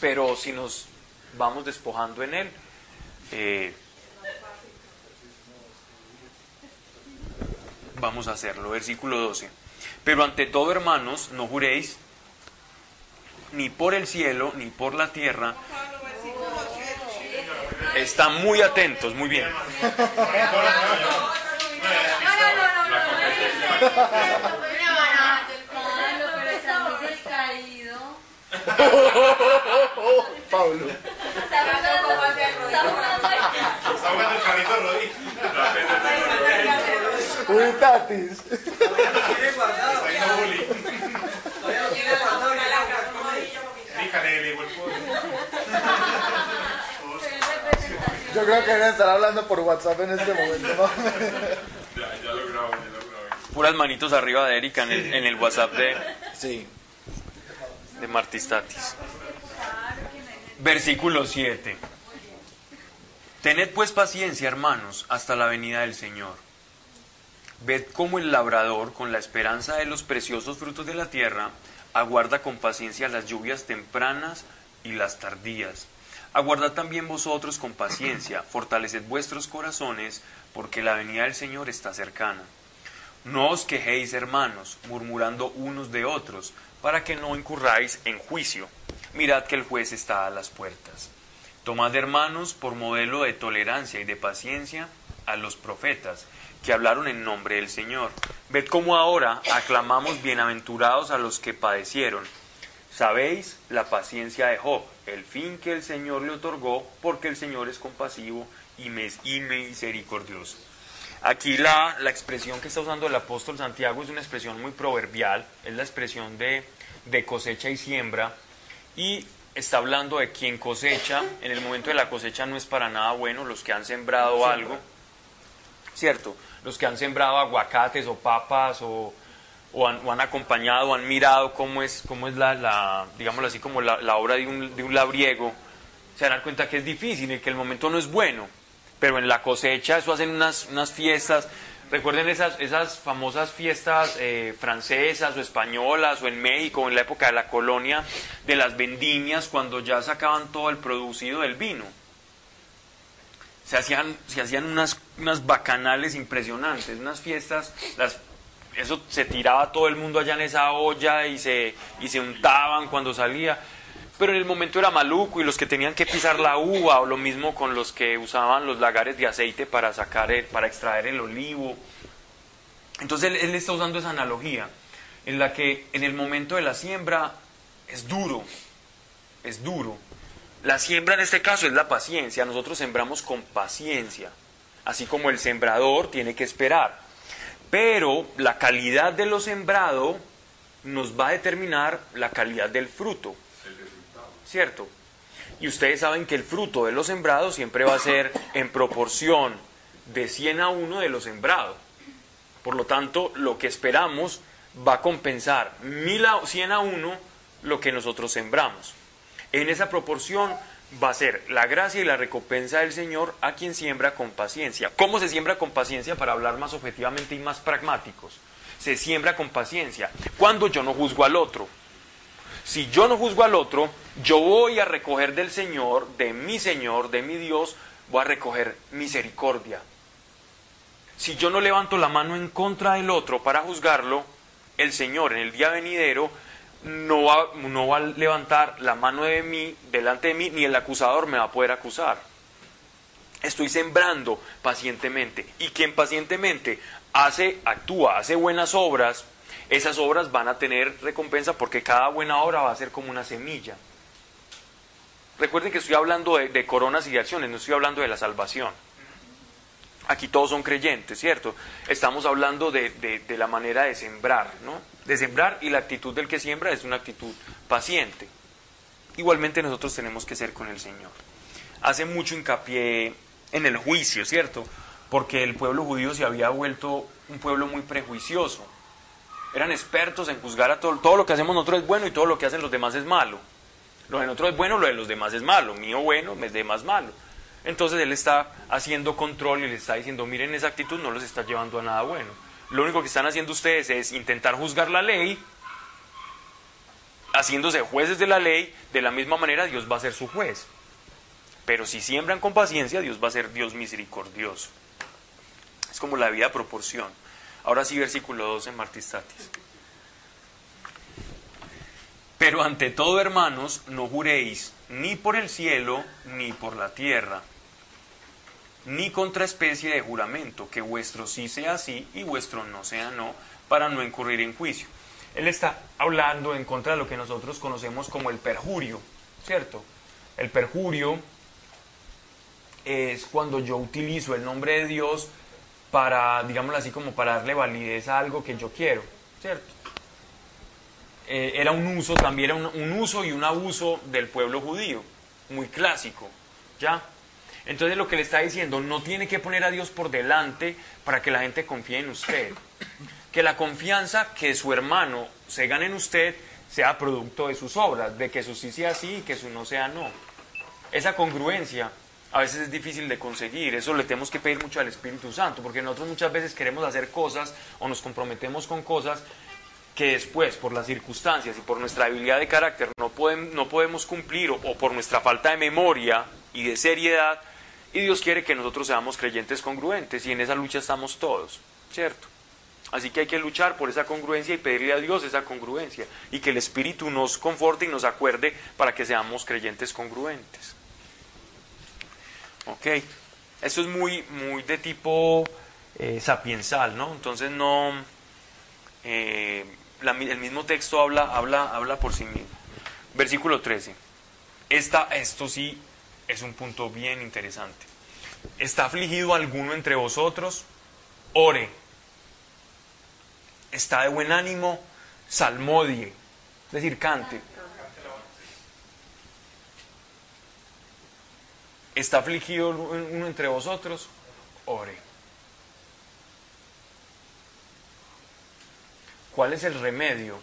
Pero si nos vamos despojando en Él, eh, vamos a hacerlo. Versículo 12. Pero ante todo, hermanos, no juréis ni por el cielo, ni por la tierra. Pablo, versículo 7. Están muy atentos, muy bien. Pablo, está jugando, el carrito. Uy, tatis. Tiene guardado. Está haciendo bullying. Todavía lo tiene guardado le. Yo creo que deben estar hablando por WhatsApp en este momento, ¿no? Ya, ya lo grabo, ya lo grabo. Puras manitos arriba de Erika en el, en el WhatsApp de, Sí. de Martistatis. Versículo 7. Tened pues paciencia, hermanos, hasta la venida del Señor. Ved cómo el labrador, con la esperanza de los preciosos frutos de la tierra, aguarda con paciencia las lluvias tempranas y las tardías. Aguardad también vosotros con paciencia, fortaleced vuestros corazones, porque la venida del Señor está cercana. No os quejéis, hermanos, murmurando unos de otros, para que no incurráis en juicio. Mirad que el juez está a las puertas. Tomad, hermanos, por modelo de tolerancia y de paciencia a los profetas que hablaron en nombre del Señor. Ved cómo ahora aclamamos bienaventurados a los que padecieron. Sabéis la paciencia de Job, el fin que el Señor le otorgó, porque el Señor es compasivo y y misericordioso. Aquí la, la expresión que está usando el apóstol Santiago es una expresión muy proverbial, es la expresión de, de cosecha y siembra, y está hablando de quien cosecha, en el momento de la cosecha no es para nada bueno, los que han sembrado algo, ¿cierto? Los que han sembrado aguacates o papas o, o han, o han acompañado, han mirado cómo es, cómo es la, la digámoslo así, como la, la obra de un, de un labriego, se darán cuenta que es difícil y que el momento no es bueno. Pero en la cosecha, eso hacen unas, unas fiestas. Recuerden esas, esas famosas fiestas eh, francesas o españolas o en México, en la época de la colonia, de las vendimias, cuando ya sacaban todo el producido del vino. Se hacían, se hacían unas, unas bacanales impresionantes, unas fiestas, eso se tiraba todo el mundo allá en esa olla y se, y se untaban cuando salía. Pero en el momento era maluco y los que tenían que pisar la uva o lo mismo con los que usaban los lagares de aceite para sacar el- para extraer el olivo. Entonces él, él está usando esa analogía en la que en el momento de la siembra es duro, es duro. La siembra en este caso es la paciencia. Nosotros sembramos con paciencia, así como el sembrador tiene que esperar. Pero la calidad de lo sembrado nos va a determinar la calidad del fruto. ¿Cierto? Y ustedes saben que el fruto de lo sembrado siempre va a ser en proporción de 100 a 1 de lo sembrado. Por lo tanto, lo que esperamos va a compensar 1000 a 100 a 1 lo que nosotros sembramos. En esa proporción va a ser la gracia y la recompensa del Señor a quien siembra con paciencia. ¿Cómo se siembra con paciencia para hablar más objetivamente y más pragmáticos? Se siembra con paciencia cuando yo no juzgo al otro. Si yo no juzgo al otro, yo voy a recoger del Señor, de mi Señor, de mi Dios, voy a recoger misericordia. Si yo no levanto la mano en contra del otro para juzgarlo, el Señor en el día venidero no va, no va a levantar la mano de mí delante de mí, ni el acusador me va a poder acusar. Estoy sembrando pacientemente. Y quien pacientemente hace, actúa, hace buenas obras, esas obras van a tener recompensa porque cada buena obra va a ser como una semilla. Recuerden que estoy hablando de, coronas y de acciones, no estoy hablando de la salvación. Aquí todos son creyentes, ¿cierto? Estamos hablando de, de, de, la manera de sembrar, ¿no? De sembrar y la actitud del que siembra es una actitud paciente. Igualmente nosotros tenemos que ser con el Señor. Hace mucho hincapié en el juicio, ¿cierto? Porque el pueblo judío se había vuelto un pueblo muy prejuicioso. Eran expertos en juzgar a todo, todo lo que hacemos nosotros es bueno y todo lo que hacen los demás es malo. Lo de nosotros es bueno, lo de los demás es malo. Mío bueno, me de más malo. Entonces él está haciendo control y le está diciendo, miren, esa actitud no los está llevando a nada bueno. Lo único que están haciendo ustedes es intentar juzgar la ley, haciéndose jueces de la ley, de la misma manera Dios va a ser su juez. Pero si siembran con paciencia, Dios va a ser Dios misericordioso. Es como la vida a proporción. Ahora sí, versículo 12 en Martistatis. Pero ante todo, hermanos, no juréis ni por el cielo, ni por la tierra, ni contra especie de juramento, que vuestro sí sea sí y vuestro no sea no, para no incurrir en juicio. Él está hablando en contra de lo que nosotros conocemos como el perjurio, ¿cierto? El perjurio es cuando yo utilizo el nombre de Dios para, digámoslo así, como para darle validez a algo que yo quiero, ¿cierto? Eh, era un uso, también era un, un, uso y un abuso del pueblo judío, muy clásico, ¿ya? Entonces lo que le está diciendo, no tiene que poner a Dios por delante para que la gente confíe en usted. Que la confianza que su hermano se gane en usted sea producto de sus obras, de que su sí sea sí y que su no sea no. Esa congruencia a veces es difícil de conseguir, eso le tenemos que pedir mucho al Espíritu Santo, porque nosotros muchas veces queremos hacer cosas o nos comprometemos con cosas que después, por las circunstancias y por nuestra debilidad de carácter, no, podemos, no podemos cumplir o, o, por nuestra falta de memoria y de seriedad, y Dios quiere que nosotros seamos creyentes congruentes, y en esa lucha estamos todos, ¿cierto? Así que hay que luchar por esa congruencia y pedirle a Dios esa congruencia, y que el Espíritu nos conforte y nos acuerde para que seamos creyentes congruentes. Ok, eso es muy, muy de tipo eh, sapiensal, ¿no? Entonces no... Eh, el mismo texto habla, habla, habla por sí mismo. Versículo 13. Esta, esto sí es un punto bien interesante. ¿Está afligido alguno entre vosotros? Ore. ¿Está de buen ánimo? Salmodie. Es decir, cante. ¿Está afligido uno entre vosotros? Ore. ¿Cuál es el remedio?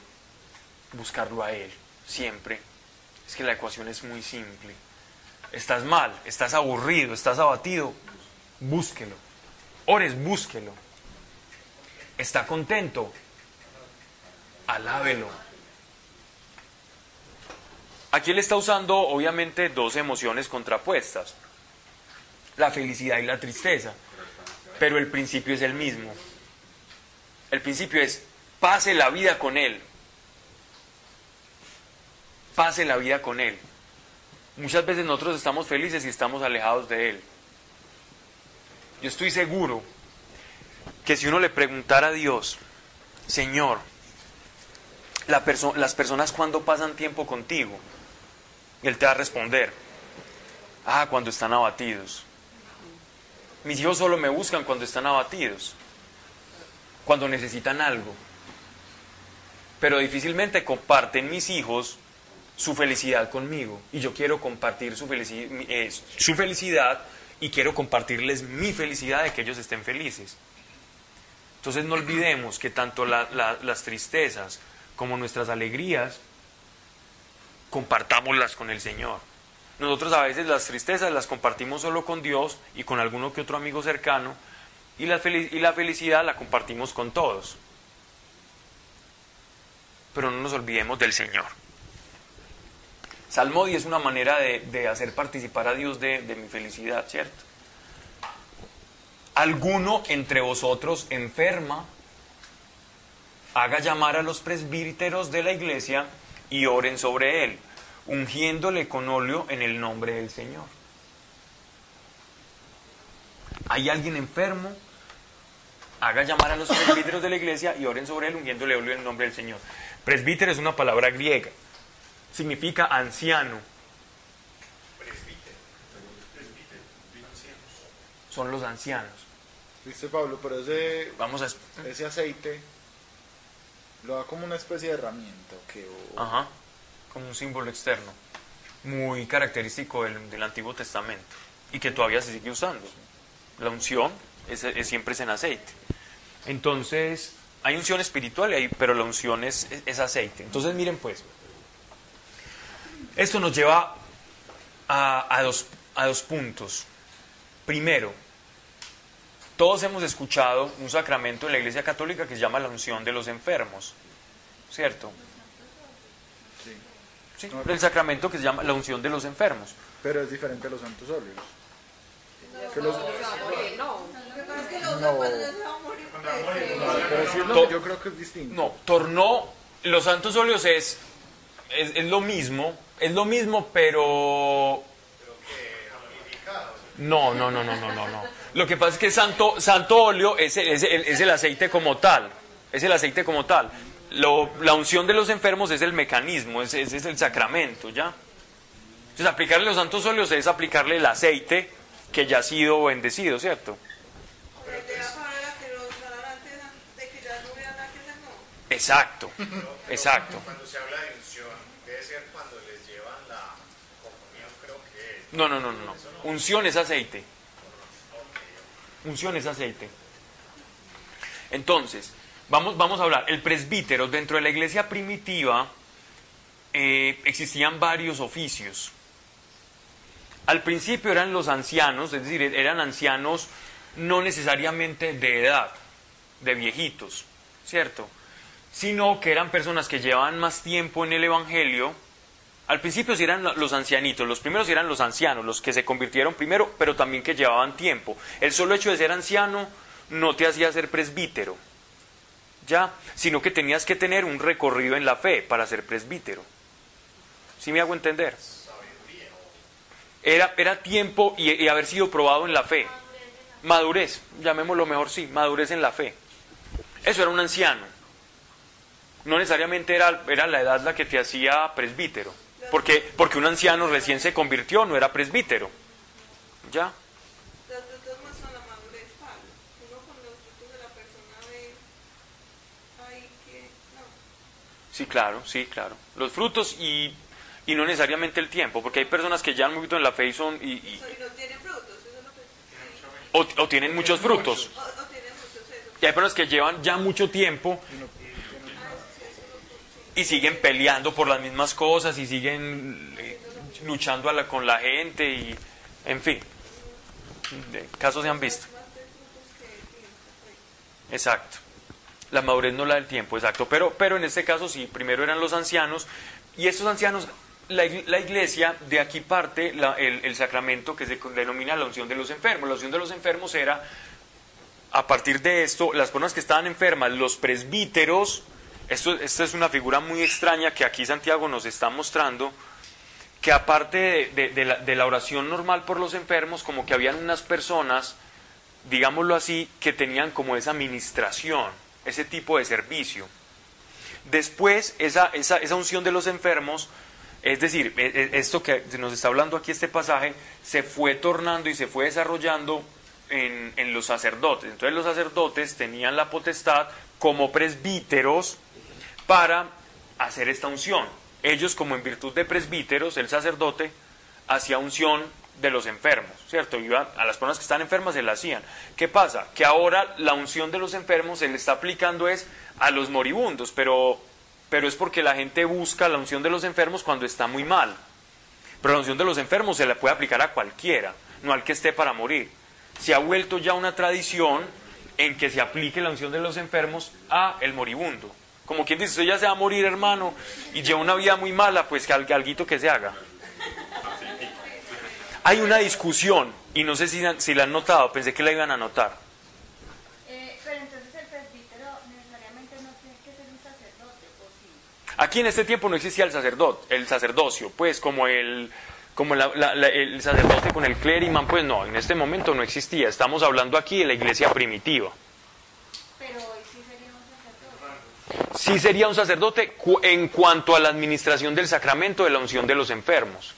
Buscarlo a Él, siempre. Es que la ecuación es muy simple. Estás mal, estás aburrido, estás abatido, búsquelo. Ores, búsquelo. Está contento, alábelo. Aquí él está usando obviamente dos emociones contrapuestas, la felicidad y la tristeza, pero el principio es el mismo. El principio es pase la vida con Él. Pase la vida con Él. Muchas veces nosotros estamos felices y estamos alejados de Él. Yo estoy seguro que si uno le preguntara a Dios, Señor, las personas cuando pasan tiempo contigo, Él te va a responder, ah, cuando están abatidos. Mis hijos solo me buscan cuando están abatidos, cuando necesitan algo. Pero difícilmente comparten mis hijos su felicidad conmigo. Y yo quiero compartir su, eh, felicidad y quiero compartirles mi felicidad de que ellos estén felices. Entonces no olvidemos que tanto la- la- las tristezas como nuestras alegrías, compartámoslas con el Señor. Nosotros a veces las tristezas las compartimos solo con Dios y con alguno que otro amigo cercano, y la, felicidad la compartimos con todos. Pero no nos olvidemos del Señor. Salmo 10 es una manera de, hacer participar a Dios de mi felicidad, ¿cierto? Alguno entre vosotros enferma, haga llamar a los presbíteros de la iglesia y oren sobre él, ungiéndole con óleo en el nombre del Señor. ¿Hay alguien enfermo? Haga llamar a los presbíteros de la iglesia y oren sobre él, ungiéndole óleo en el nombre del Señor. Presbítero es una palabra griega, significa anciano. Son los ancianos. Viste Pablo, pero ese, Vamos a... ese aceite lo da como una especie de herramienta, Ajá, como un símbolo externo, muy característico del, Antiguo Testamento y que todavía se sigue usando. La unción es, siempre es en aceite. Entonces, hay unción espiritual, hay- pero la unción es, es- es aceite. Entonces, miren pues, esto nos lleva a, a dos, a dos puntos. Primero, todos hemos escuchado un sacramento en la Iglesia Católica que se llama la unción de los enfermos, ¿cierto? Sí, el sacramento que se llama la unción de los enfermos. Pero es diferente a los santos óleos. Que los- Lo que pasa es que lo No. pues, pero To- yo creo que es distinto. No, tornó, los santos óleos es, es, es lo mismo, es lo mismo, pero... No, no, no, no, no, no, no. Lo que pasa es que santo, santo óleo es el, es el- es el aceite como tal, es el aceite como tal. La unción de los enfermos es el mecanismo, es, es- el sacramento, ¿ya? Entonces aplicarle los santos óleos es aplicarle el aceite que ya ha sido bendecido, ¿cierto? Exacto, exacto. Cuando se habla de unción, debe ser cuando les llevan la creo que no, no, no. no. Unción es aceite. Unción es aceite. Entonces, vamos, a hablar. El presbítero, dentro de la iglesia primitiva, eh, existían varios oficios. Al principio eran los ancianos, es decir, eran ancianos no necesariamente de edad, de viejitos, ¿cierto? Sino que eran personas que llevaban más tiempo en el Evangelio, al principio sí eran los ancianitos, los primeros eran los ancianos, los que se convirtieron primero, pero también que llevaban tiempo. El solo hecho de ser anciano no te hacía ser presbítero, ya, sino que tenías que tener un recorrido en la fe para ser presbítero. ¿Sí me hago entender? Era, era tiempo y, y haber sido probado en la fe. Madurez, llamémoslo mejor, sí, madurez en la fe. Eso era un anciano. No necesariamente era, era la edad la que te hacía presbítero. Porque, porque un anciano recién se convirtió, no era presbítero. ¿Ya? Los frutos muestran la madurez, Pablo. Uno con los frutos de la persona ve ahí que no. Sí, claro, sí, claro. Los frutos y, y no necesariamente el tiempo, porque hay personas que ya han poquito en la fe y son... Y, no tienen frutos, eso o, o tienen muchos frutos. O, o tienen muchos eso. Y hay personas que llevan ya mucho tiempo y siguen peleando por las mismas cosas y siguen eh, luchando a la- con la gente y, en fin, de- casos se han visto. Exacto. La madurez no la del tiempo, exacto. Pero, pero en este caso sí, primero eran los ancianos y estos ancianos, la, la iglesia, de aquí parte la- el, el sacramento que se denomina la unción de los enfermos. La unción de los enfermos era a partir de esto, las personas que estaban enfermas, los presbíteros, esto, esta es una figura muy extraña que aquí Santiago nos está mostrando, que aparte de, de- de la, de la oración normal por los enfermos, como que habían unas personas digámoslo así, que tenían como esa administración, ese tipo de servicio. Después, esa, esa, esa unción de los enfermos, es decir, e- e- esto que nos está hablando aquí este pasaje, se fue tornando y se fue desarrollando en, en los sacerdotes. Entonces los sacerdotes tenían la potestad como presbíteros para hacer esta unción. Ellos, como en virtud de presbíteros, el sacerdote hacía unción de los enfermos, ¿cierto? Iba a las personas que están enfermas se la hacían. ¿Qué pasa? Que ahora la unción de los enfermos se le está aplicando es a los moribundos, pero, pero es porque la gente busca la unción de los enfermos cuando está muy mal. Pero la unción de los enfermos se la puede aplicar a cualquiera, no al que esté para morir. Se ha vuelto ya una tradición en que se aplique la unción de los enfermos a el moribundo. Como quien dice, usted ya se va a morir, hermano, y lleva una vida muy mala, pues que al- alguito que se haga. Hay una discusión, y no sé si, si la han notado, pensé que la iban a notar. Eh, pero entonces el presbítero necesariamente no tiene que ser un sacerdote, ¿o sí? Aquí en este tiempo no existía el sacerdote, el sacerdocio, pues como el como la- la- la- el sacerdote con el clériman, pues no, en este momento no existía. Estamos hablando aquí de la iglesia primitiva. Pero hoy sí sería un sacerdote. Sí sería un sacerdote cu- en cuanto a la administración del sacramento de la unción de los enfermos.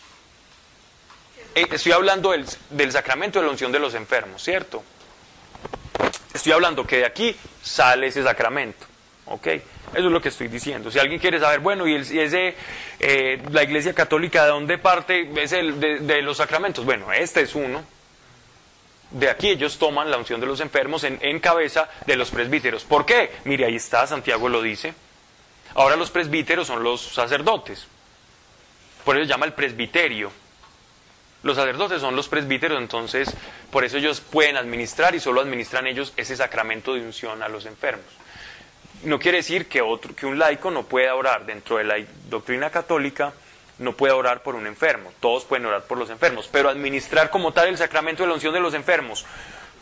Eh, Estoy hablando del, sacramento de la unción de los enfermos, ¿cierto? Estoy hablando que de aquí sale ese sacramento, ¿ok? Eso es lo que estoy diciendo. Si alguien quiere saber, bueno, y, ese, eh, la Iglesia Católica, ¿de dónde parte? Es el de, de los sacramentos. Bueno, este es uno. De aquí ellos toman la unción de los enfermos en, en cabeza de los presbíteros. ¿Por qué? Mire, ahí está, Santiago lo dice. Ahora los presbíteros son los sacerdotes. Por eso se llama el presbiterio. Los sacerdotes son los presbíteros, entonces por eso ellos pueden administrar y solo administran ellos ese sacramento de unción a los enfermos. No quiere decir que, otro, que un laico no pueda orar dentro de la doctrina católica, no puede orar por un enfermo. Todos pueden orar por los enfermos, pero administrar como tal el sacramento de la unción de los enfermos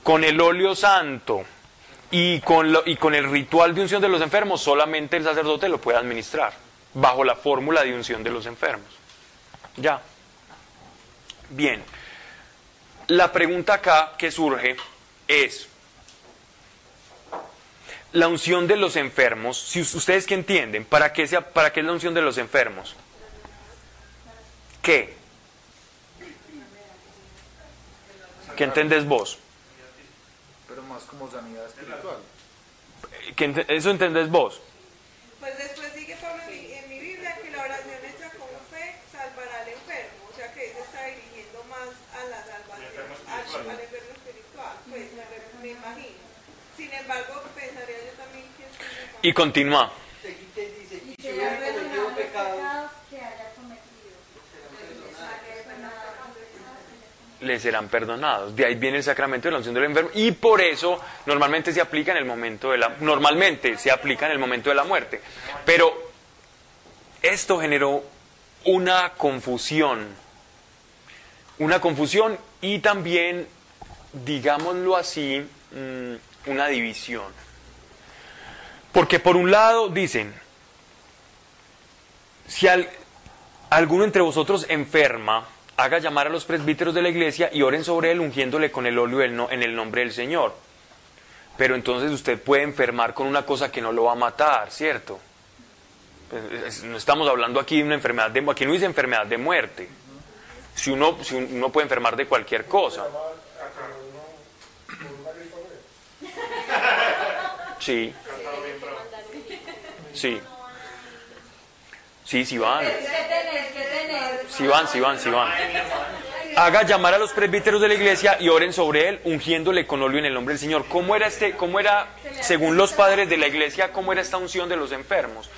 con el óleo santo y con, lo- y con el ritual de unción de los enfermos, solamente el sacerdote lo puede administrar bajo la fórmula de unción de los enfermos. Ya. Bien. La pregunta acá que surge es, la unción de los enfermos, si us- ustedes que entienden, ¿para qué, sea, ¿para qué es la unción de los enfermos? ¿Qué? ¿Qué entendés vos? pero más como sanidad espiritual. ¿Qué ¿Eso entendés vos? Pues después sigue Pablo en mi, en mi Biblia que la oración hecha con fe salvará al enfermo. O sea que se está dirigiendo más a la salvación, al, al enfermo espiritual. Pues me, me imagino. Sin embargo, pensaría yo también que es un Y continúa. Seguite y dice, Y y si se hubiera le cometido perdonados los pecados, pecados que haya cometido. Le perdonados los pecados que haya cometido. le serán perdonados. De ahí viene el sacramento de la unción del enfermo y por eso normalmente se aplica en el momento de la normalmente se aplica en el momento de la muerte. Pero esto generó una confusión. Una confusión y también digámoslo así, mm, una división. Porque por un lado dicen, si al- alguno entre vosotros enferma, haga llamar a los presbíteros de la iglesia y oren sobre él ungiéndole con el óleo en el nombre del Señor. Pero entonces usted puede enfermar con una cosa que no lo va a matar, ¿cierto? Pues, no estamos hablando aquí de una enfermedad de aquí no dice enfermedad de muerte. Si uno, si uno puede enfermar de cualquier cosa. Sí. Sí. Sí, sí van. Sí van, sí van, sí van. Haga llamar a los presbíteros de la iglesia y oren sobre él, ungiéndole con óleo en el nombre del Señor. ¿Cómo era este, cómo era, según los padres de la iglesia, cómo era esta unción de los enfermos?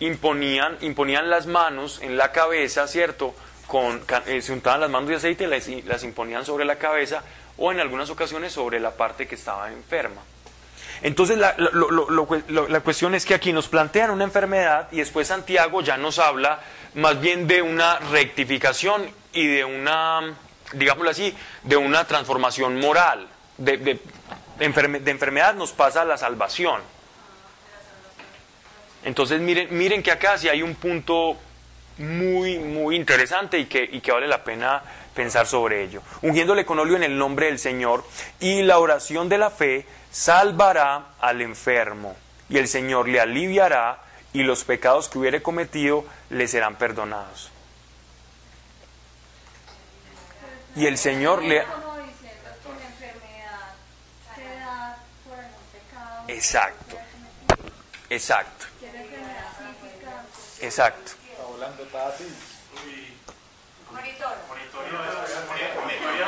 Imponían, imponían las manos en la cabeza, ¿cierto? Con, eh, se untaban las manos de aceite y las, y las imponían sobre la cabeza o en algunas ocasiones sobre la parte que estaba enferma. Entonces la, lo- lo- la cuestión es que aquí nos plantean una enfermedad y después Santiago ya nos habla más bien de una rectificación y de una, digámoslo así, de una transformación moral. De, de- enferme- de enfermedad nos pasa a la salvación. Entonces miren, miren que acá sí hay un punto muy, muy interesante y que, y que vale la pena pensar sobre ello. Ungiéndole con óleo en el nombre del Señor y la oración de la fe salvará al enfermo y el Señor le aliviará y los pecados que hubiere cometido le serán perdonados. Y el Señor le... Como diciendo que la enfermedad se da por algún pecado. Exacto, exacto, Que es enfermedad física. exacto. Está volando Tati. Monitor. Monitorio, monitorio,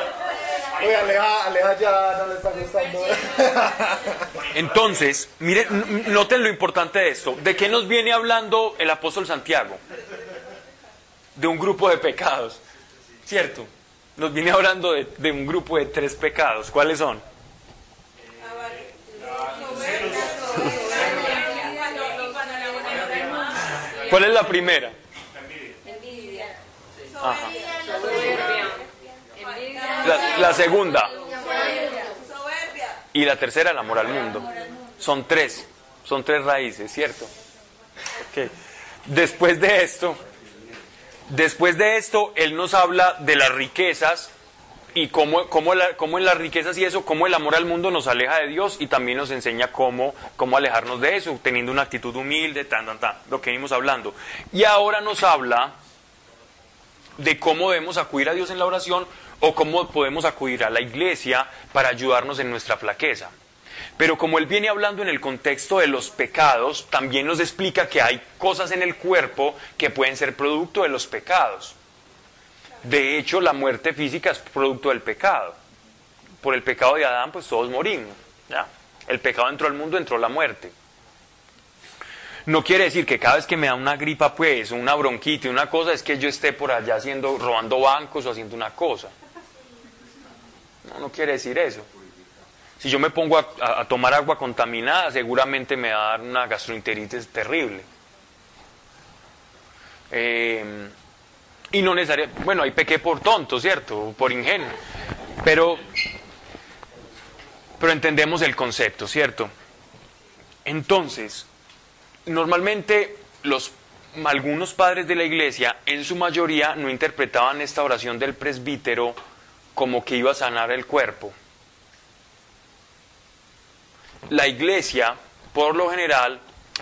Oye, Aleja, Aleja ya no le está gustando. Entonces, miren, noten lo importante de esto. ¿De qué nos viene hablando el apóstol Santiago? De un grupo de pecados, ¿cierto? Nos viene hablando de, de un grupo de tres pecados. ¿Cuáles son? ¿Cuál es la primera? La, la segunda. Y la tercera, el amor al mundo. Son tres, son tres raíces, ¿cierto? Ok. Después de esto, después de esto, él nos habla de las riquezas y cómo, cómo, cómo en las riquezas y eso, cómo el amor al mundo nos aleja de Dios y también nos enseña cómo, cómo alejarnos de eso, teniendo una actitud humilde, tan, tan, tan, lo que vimos hablando. Y ahora nos habla de cómo debemos acudir a Dios en la oración o cómo podemos acudir a la iglesia para ayudarnos en nuestra flaqueza. Pero como él viene hablando en el contexto de los pecados, también nos explica que hay cosas en el cuerpo que pueden ser producto de los pecados. De hecho, la muerte física es producto del pecado. Por el pecado de Adán, pues todos morimos. El pecado entró al mundo, entró la muerte. No quiere decir que cada vez que me da una gripa, pues, una bronquita, una cosa, es que yo esté por allá haciendo, robando bancos o haciendo una cosa. No, no quiere decir eso. Si yo me pongo a tomar agua contaminada, seguramente me va a dar una gastroenteritis terrible. Eh, y no necesariamente, bueno, ahí pequé por tonto, ¿cierto? Por ingenuo. Pero, pero entendemos el concepto, ¿cierto? Entonces, normalmente los algunos padres de la iglesia, en su mayoría, no interpretaban esta oración del presbítero como que iba a sanar el cuerpo. La iglesia, por lo general,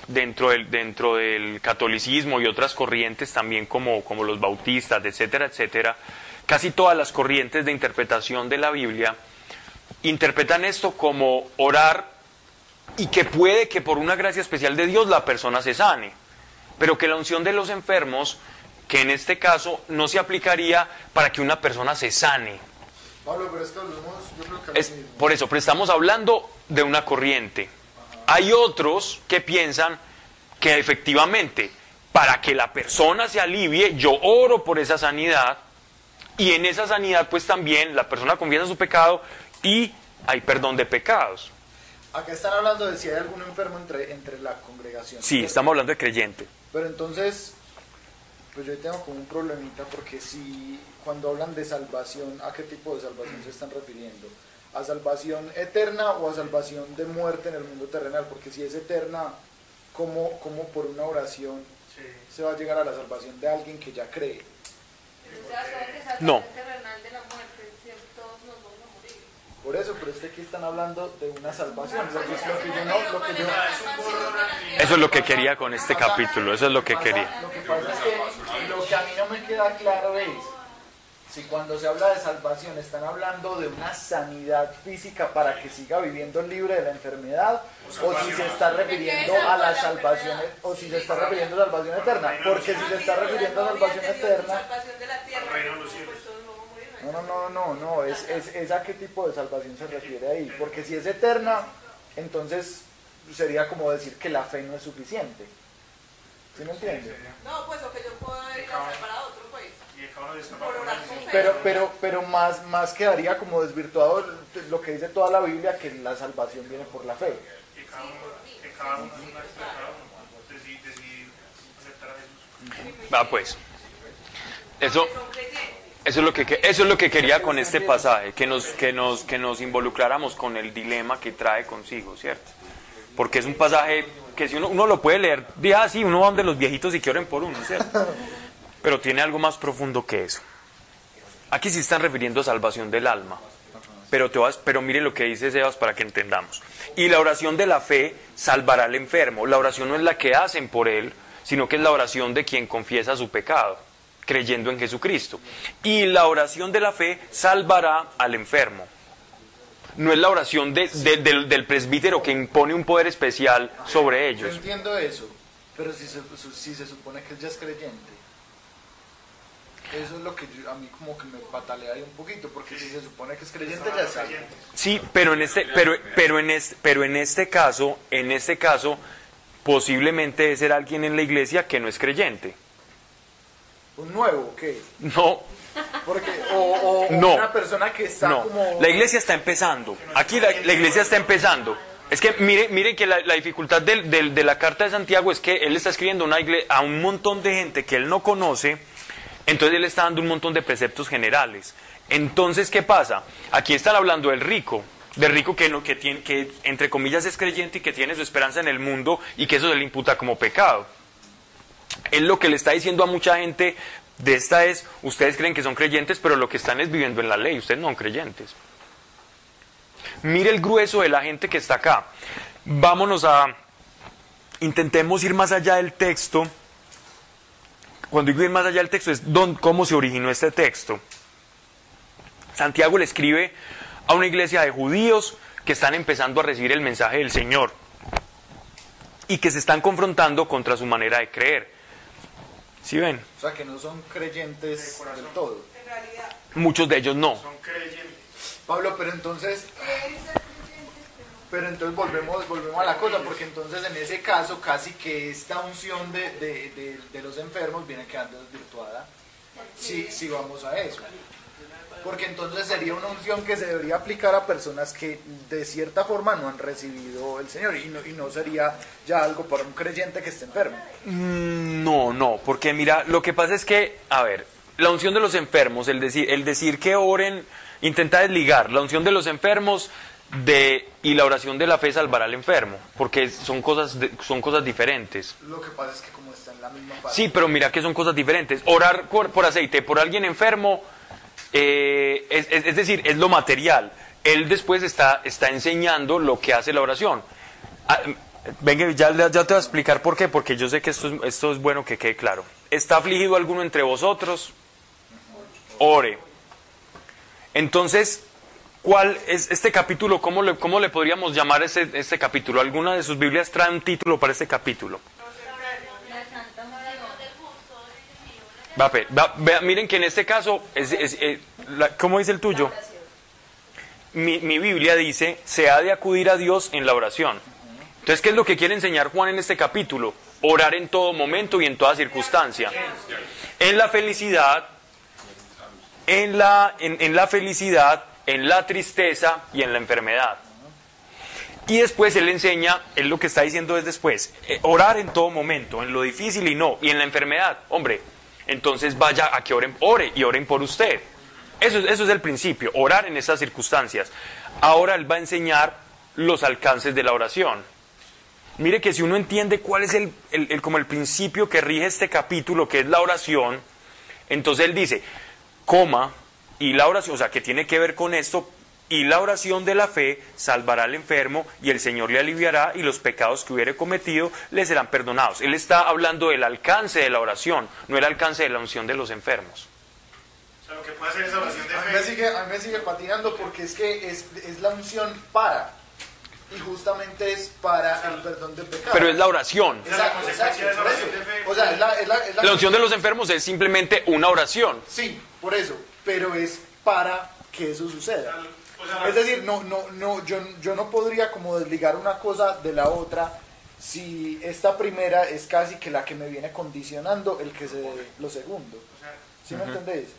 dentro del, dentro del catolicismo y otras corrientes también como, como los bautistas, etcétera, etcétera, casi todas las corrientes de interpretación de la Biblia interpretan esto como orar y que puede que por una gracia especial de Dios la persona se sane, pero que la unción de los enfermos, que en este caso no se aplicaría para que una persona se sane. Pablo, pero es que hablamos, yo creo que Es, lo mismo. por eso, pero estamos hablando de una corriente. Hay otros que piensan que efectivamente, para que la persona se alivie, yo oro por esa sanidad y en esa sanidad pues también la persona confiesa su pecado y hay perdón de pecados. Acá están hablando de si hay algún enfermo entre, entre la congregación. Sí, estamos hablando de creyente. Pero entonces, pues yo tengo como un problemita porque si cuando hablan de salvación, ¿a qué tipo de salvación se están refiriendo? ¿A salvación eterna o a salvación de muerte en el mundo terrenal? Porque si es eterna, ¿cómo, cómo por una oración Sí. se va a llegar a la salvación de alguien que ya cree? No. terrenal de la muerte, siempre todos nos vamos a morir. Por eso, pero es que aquí están hablando de una salvación. Lo que, lo que yo no, lo que yo, Eso es lo que quería con este capítulo, eso es lo que quería. Lo que pasa es que lo que a mí no me queda claro es si cuando se habla de salvación están hablando de una sanidad física para que siga viviendo libre de la enfermedad o si se está refiriendo a la salvación o si se está refiriendo a salvación eterna porque si se está refiriendo a salvación eterna no no no no no es, es, es a qué tipo de salvación se refiere ahí porque si es eterna entonces sería como decir que la fe no es suficiente ¿sí me entiendes? No, pues o que yo puedo ir a salvar a otro fe. Pero, pero, pero más, más quedaría como desvirtuado lo que dice toda la Biblia, que la salvación viene por la fe. Que cada uno, que cada uno, es una acción de cada uno. Decidir, decidir aceptar a Jesús. Va pues. Eso, Son creyentes. Eso es lo que eso es lo que quería con este pasaje, que nos que nos que nos involucráramos con el dilema que trae consigo, ¿cierto? Porque es un pasaje que si uno, uno lo puede leer, de ah, sí, uno va donde los viejitos y que oren por uno, ¿cierto? Pero tiene algo más profundo que eso. Aquí sí están refiriendo a salvación del alma. Pero, te vas, pero mire lo que dice Sebas para que entendamos. Y la oración de la fe salvará al enfermo. La oración no es la que hacen por él, sino que es la oración de quien confiesa su pecado, creyendo en Jesucristo. Y la oración de la fe salvará al enfermo. No es la oración de- de- del, del presbítero que impone un poder especial sobre Yo ellos. entiendo eso, pero si se, si se supone que él ya es creyente. Eso es lo que yo- a mí como que me patalea ahí un poquito, porque si se supone que es creyente ya está. Sí, pero en este, pero, pero en este, pero en este caso, en este caso, posiblemente debe ser alguien en la iglesia que no es creyente. ¿Un nuevo qué? No, Porque, o, o- No. una persona que está no. como... La iglesia está empezando. Aquí la, la iglesia está empezando. Es que mire, mire que la, la dificultad del- del- de la carta de Santiago es que él está escribiendo una igle- a un montón de gente que él no conoce, entonces él está dando un montón de preceptos generales. Entonces, ¿qué pasa? Aquí están hablando del rico, del rico que, no, que, tiene, que entre comillas es creyente y que tiene su esperanza en el mundo y que eso se le imputa como pecado. Él lo que le está diciendo a mucha gente de esta es, ustedes creen que son creyentes, pero lo que están es viviendo en la ley, ustedes no son creyentes. Mire el grueso de la gente que está acá. Vámonos a, intentemos ir más allá del texto. Cuando digo ir más allá del texto es don- cómo se originó este texto. Santiago le escribe a una iglesia de judíos que están empezando a recibir el mensaje del Señor y que se están confrontando contra su manera de creer. ¿Sí ven? O sea, que no son creyentes del todo. En realidad, Muchos de ellos no. Son creyentes. Pablo, pero entonces... Pero entonces volvemos, volvemos a la cosa, porque entonces en ese caso casi que esta unción de, de, de- de los enfermos viene quedando desvirtuada. Si, si vamos a eso. Porque entonces sería una unción que se debería aplicar a personas que de cierta forma no han recibido el Señor y no, y no sería ya algo para un creyente que esté enfermo. Mm, No, no, porque mira, lo que pasa es que, a ver, la unción de los enfermos, el decir, el decir que oren, intenta desligar la unción de los enfermos de y la oración de la fe salvará al enfermo, porque son cosas, de- son cosas diferentes. Lo que pasa es que como está en la misma parte. Sí, pero mira que son cosas diferentes. Orar por, por aceite por alguien enfermo, eh, es, decir, es lo material. Él después está, está enseñando lo que hace la oración. Ah, venga, ya, ya te voy a explicar por qué, porque yo sé que esto es, bueno que quede claro. ¿Está afligido alguno entre vosotros? Ore. Entonces, ¿cuál es este capítulo? ¿Cómo le, cómo le podríamos llamar ese, este capítulo? ¿Alguna de sus Biblias trae un título para este capítulo? Miren que en este caso, es, eh, ¿cómo dice el tuyo? Mi, Biblia dice, se ha de acudir a Dios en la oración. Entonces, ¿qué es lo que quiere enseñar Juan en este capítulo? Orar en todo momento y en toda circunstancia. En la felicidad, en la, en la felicidad, en la tristeza y en la enfermedad. Y después él enseña, él lo que está diciendo es después, eh, orar en todo momento, en lo difícil y no, y en la enfermedad, hombre, entonces vaya a que oren, ore y oren por usted. Eso, es- eso es el principio, orar en esas circunstancias. Ahora él va a enseñar los alcances de la oración. Mire que si uno entiende cuál es el, el- el- como el principio que rige este capítulo, que es la oración, entonces él dice, coma, y la oración, o sea, que tiene que ver con esto, y la oración de la fe salvará al enfermo y el Señor le aliviará y los pecados que hubiere cometido le serán perdonados. Él está hablando del alcance de la oración, no el alcance de la unción de los enfermos. O sea, lo que puede hacer esa oración de A mí me fe. sigue, a mí me sigue patinando porque es que es, es la unción para. Y justamente es para el perdón de pecados. Pero es la oración. Esa es la Exacto, consecuencia de esa exacto, oración por de eso. fe. O sea, es la, es la, es la- La unción de los enfermos es simplemente una oración. Sí, por eso. Pero es para que eso suceda. Sea, Es decir, no, no, no, yo, yo no podría como desligar una cosa de la otra si esta primera es casi que la que me viene condicionando el que se lo segundo. ¿Sí me entendéis?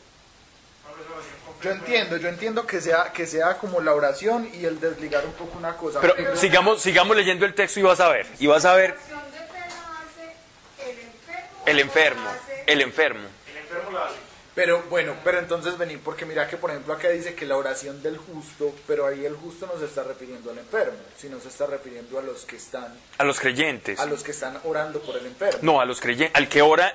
Yo entiendo, yo entiendo que sea, que sea como la oración y el desligar un poco una cosa. Pero sigamos, sigamos leyendo el texto y vas a ver. Y vas a ver la oración de fe la hace el enfermo. el enfermo, el enfermo. El enfermo la hace. Pero bueno, pero entonces vení, porque mira que por ejemplo acá dice que la oración del justo, pero ahí el justo no se está refiriendo al enfermo, sino se está refiriendo a los que están, A los creyentes. a los que están orando por el enfermo. No, a los creyentes, al que ora,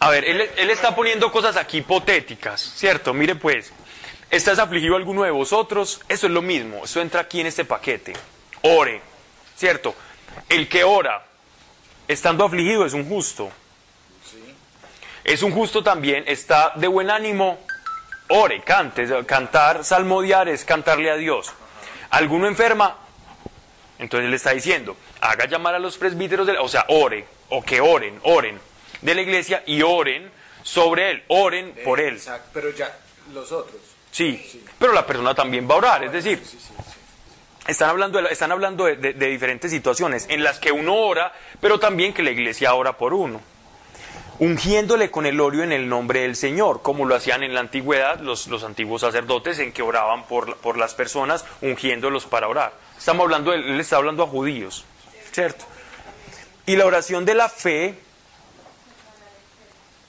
A ver, él, él está poniendo cosas aquí hipotéticas, ¿cierto? Mire pues, ¿estás afligido alguno de vosotros? Eso es lo mismo, eso entra aquí en este paquete. Ore, ¿cierto? El que ora, estando afligido, es un justo. Es un justo también, está de buen ánimo, ore, cante. Cantar, salmodiar es cantarle a Dios. Alguno enferma, entonces le está diciendo, haga llamar a los presbíteros, de la- o sea, ore, o que oren, oren de la iglesia y oren sobre él, oren por él. Exacto, pero ya los otros. Sí, pero la persona también va a orar, es decir, están hablando, de, están hablando de, de- de diferentes situaciones en las que uno ora, pero también que la iglesia ora por uno. Ungiéndole con el óleo en el nombre del Señor, como lo hacían en la antigüedad los, los antiguos sacerdotes en que oraban por, por las personas, ungiéndolos para orar. Estamos hablando, él está hablando a judíos, ¿cierto? Y la oración de la fe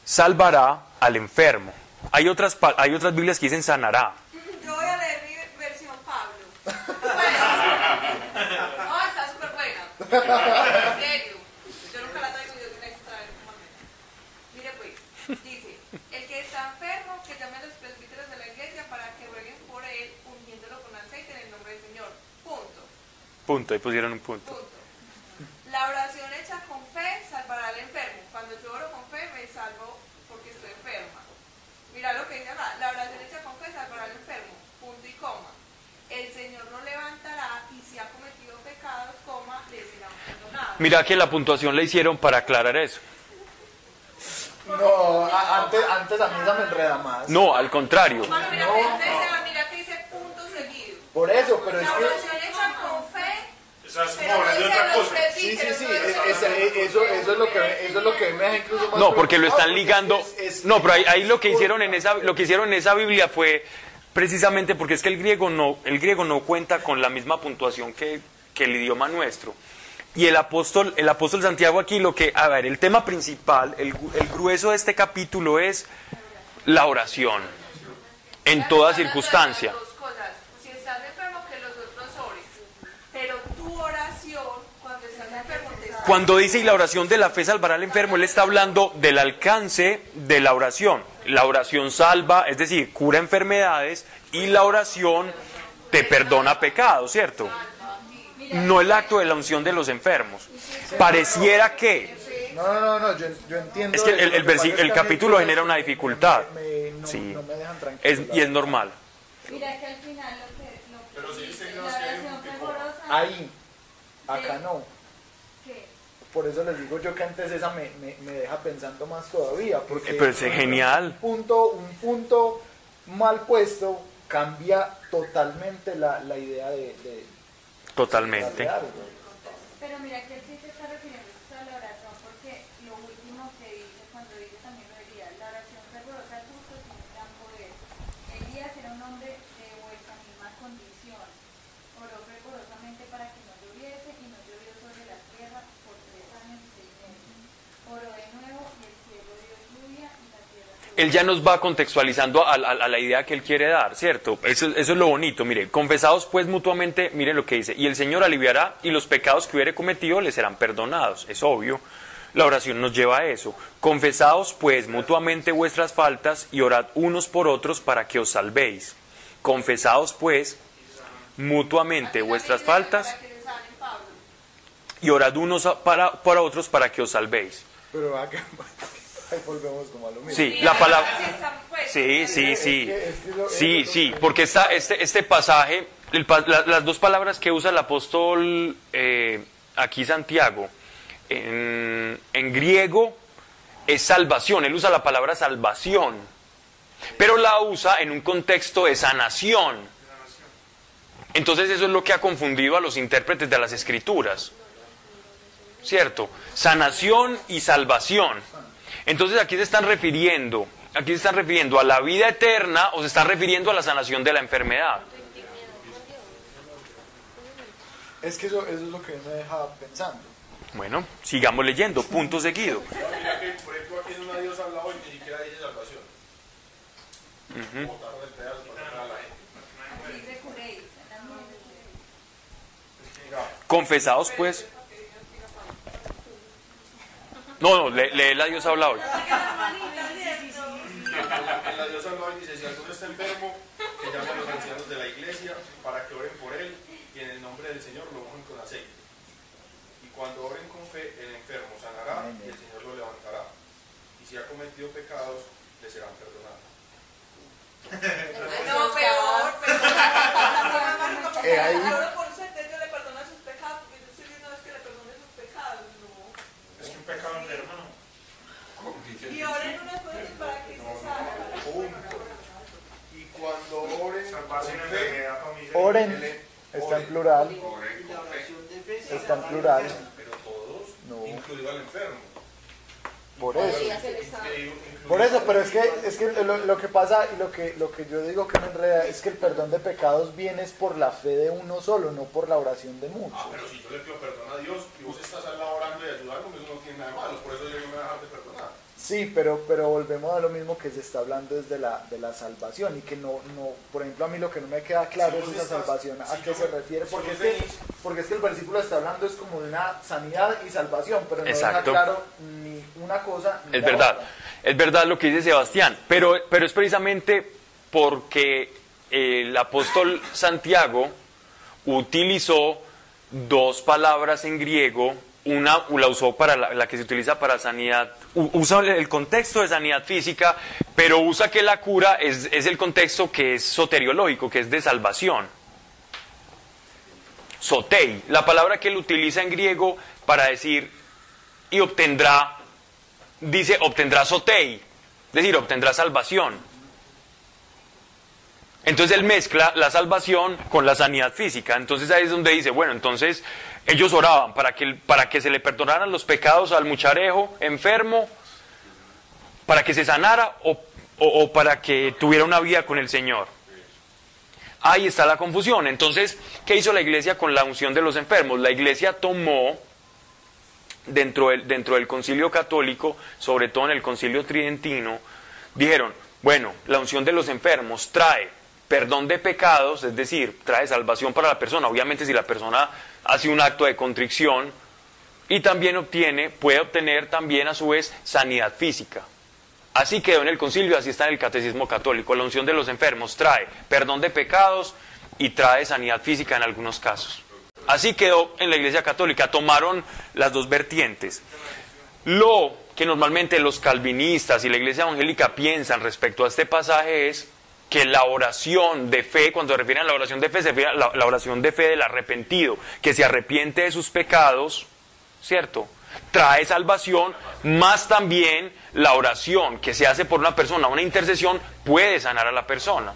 salvará al enfermo. Hay otras, pa- hay otras Biblias que dicen sanará. Yo voy a leer mi versión Pablo. No, está súper buena. En serio. Yo nunca la traigo y yo tengo que traer un momento. Mire pues, dice, el que está enfermo, que llame a los presbíteros de la iglesia para que rueguen por él, ungiéndolo con aceite en el nombre del Señor. Punto. Punto, ahí pusieron un punto. Punto. La oración hecha con fe salvará al enfermo. Cuando yo oro con fe, me salvo porque estoy enferma. Mira lo que dice acá. La oración hecha con fe salvará al enfermo. Punto y coma. El Señor lo levantará y si ha cometido pecados, coma, le serán perdonados. Mira que la puntuación la hicieron para aclarar eso. No, a- antes, antes a mí esa me enreda más. No, al contrario. Mano, mira, que dice, mira que dice punto seguido. Por eso, pero es La que... oración hecha con fe, Es como no hablar de dice otra los cosa. Sí, sí, presbíteros. sí, no dice es- los es- eso, eso es lo que eso es lo que me deja incluso más No, porque lo están ligando. No, pero ahí, lo que hicieron en esa lo que hicieron en esa Biblia fue precisamente porque es que el griego no el griego no cuenta con la misma puntuación que, que el idioma nuestro. Y el apóstol el apóstol Santiago aquí lo que a ver, el tema principal, el grueso de este capítulo es la oración en toda circunstancia. Dos cosas. Si estás enfermo, que los otros oren. Pero tu oración, cuando estás enfermo, te salva. Cuando dice y la oración de la fe salvará al enfermo, él está hablando del alcance de la oración. La oración salva, es decir, cura enfermedades y la oración te perdona pecados, ¿cierto? No el acto de la unción de los enfermos. Pareciera que, No, no, no, no, yo, yo entiendo. es que el, que capítulo genera una dificultad. me- no, Sí. no me dejan Es- tranquilo. y es normal. Mira que al final lo que, lo que Pero sí dice dice la Dios que hay oración un tipo- fervorosa, Ahí, acá no. Por eso les digo yo que antes esa me, me, me deja pensando más todavía. Porque Eh, pero es genial. Un punto, un punto mal puesto cambia totalmente la, la idea de, de, Totalmente. de. Pero mira que él sí se está refiriendo a la oración porque lo último que dice cuando dice también lo de Elías, la oración fervorosa al justo tiene gran poder. Elías era un hombre de vuestra misma condición. Oró fervorosamente para que no lloviese y no llovió sobre la tierra por tres años y seis meses. Oró de nuevo y el cielo dio lluvia y la tierra se Él ya nos va contextualizando a, la idea que él quiere dar, ¿cierto? Eso, es lo bonito, mire, confesados pues mutuamente, mire lo que dice, y el Señor aliviará y los pecados que hubiere cometido le serán perdonados, es obvio. La oración nos lleva a eso. Confesaos pues mutuamente vuestras faltas y orad unos por otros para que os salvéis. Confesaos pues mutuamente vuestras faltas y orad unos para, para otros para que os salvéis. Pero acá, ahí volvemos como a lo mismo. Sí, la palabra... Sí, pues, Sí, sí, sí. Sí, porque está este, este pasaje, el pa- la- las dos palabras que usa el apóstol eh, aquí Santiago, en, en griego es salvación, él usa la palabra salvación, pero la usa en un contexto de sanación. Entonces eso es lo que ha confundido a los intérpretes de las escrituras. ¿Cierto? Sanación y salvación. Entonces aquí se están refiriendo, aquí se están refiriendo a la vida eterna o se están refiriendo a la sanación de la enfermedad. Es que eso, eso es lo que me deja pensando. Bueno, sigamos leyendo, punto seguido. Mira que, por ejemplo, aquí en una Dios habla hoy, ni siquiera dice salvación. Botaron el no, no, le, lee la Dios habla hoy. La Dios habla hoy dice, si alguno está enfermo, que llame a los ancianos de la iglesia para que oren por él y en el nombre del Señor lo unjan con aceite. Y cuando oren con fe, el enfermo sanará y el Señor lo levantará. Y si ha cometido pecados, le serán perdonados. No, peor, peor. Eh, el- está en oren. plural, Oren está en plural. Pero todos, No. incluido al enfermo. Por eso. Por eso, pero es que, es que lo, lo que pasa y lo que, lo que yo digo que me enreda es que el perdón de pecados viene es por la fe de uno solo, no por la oración de muchos. Ah, pero si yo le pido perdón a Dios y vos estás al lado orando y ayudándome, eso no tiene nada de malo. Por eso yo no me voy a dejar de perdonar. Sí, pero, pero volvemos a lo mismo que se está hablando desde la, de la salvación y que no, no, por ejemplo, a mí lo que no me queda claro Si es esa estás- salvación, a si qué yo se refiere, porque es, que, porque es que el versículo está hablando es como de una sanidad y salvación, pero no Exacto. deja claro ni una cosa ni Es la verdad, otra. es verdad lo que dice Sebastián, pero, pero es precisamente porque el apóstol Santiago utilizó dos palabras en griego, una la usó para la, la que se utiliza para sanidad, usa el contexto de sanidad física, pero usa que la cura es, es el contexto que es soteriológico, que es de salvación. Sotei, la palabra que él utiliza en griego para decir y obtendrá dice obtendrá sotei, es decir, obtendrá salvación. Entonces él mezcla la salvación con la sanidad física. Entonces ahí es donde dice, bueno, entonces ellos oraban para que, para que se le perdonaran los pecados al mucharejo enfermo, para que se sanara o, o- para que tuviera una vida con el Señor. Ahí está la confusión. Entonces, ¿qué hizo la iglesia con la unción de los enfermos? La iglesia tomó dentro dentro del concilio católico, sobre todo en el concilio tridentino, dijeron, bueno, la unción de los enfermos trae perdón de pecados, es decir, trae salvación para la persona. Obviamente si la persona hace un acto de contrición y también obtiene, puede obtener también a su vez sanidad física. Así quedó en el concilio, así está en el catecismo católico. La unción de los enfermos trae perdón de pecados y trae sanidad física en algunos casos. Así quedó en la Iglesia Católica. Tomaron las dos vertientes. Lo que normalmente los calvinistas y la Iglesia Evangélica piensan respecto a este pasaje es que la oración de fe, cuando se refieren a la oración de fe, se refiere a la, la oración de fe del arrepentido, que se arrepiente de sus pecados, ¿cierto? Trae salvación, más también la oración que se hace por una persona, una intercesión, puede sanar a la persona.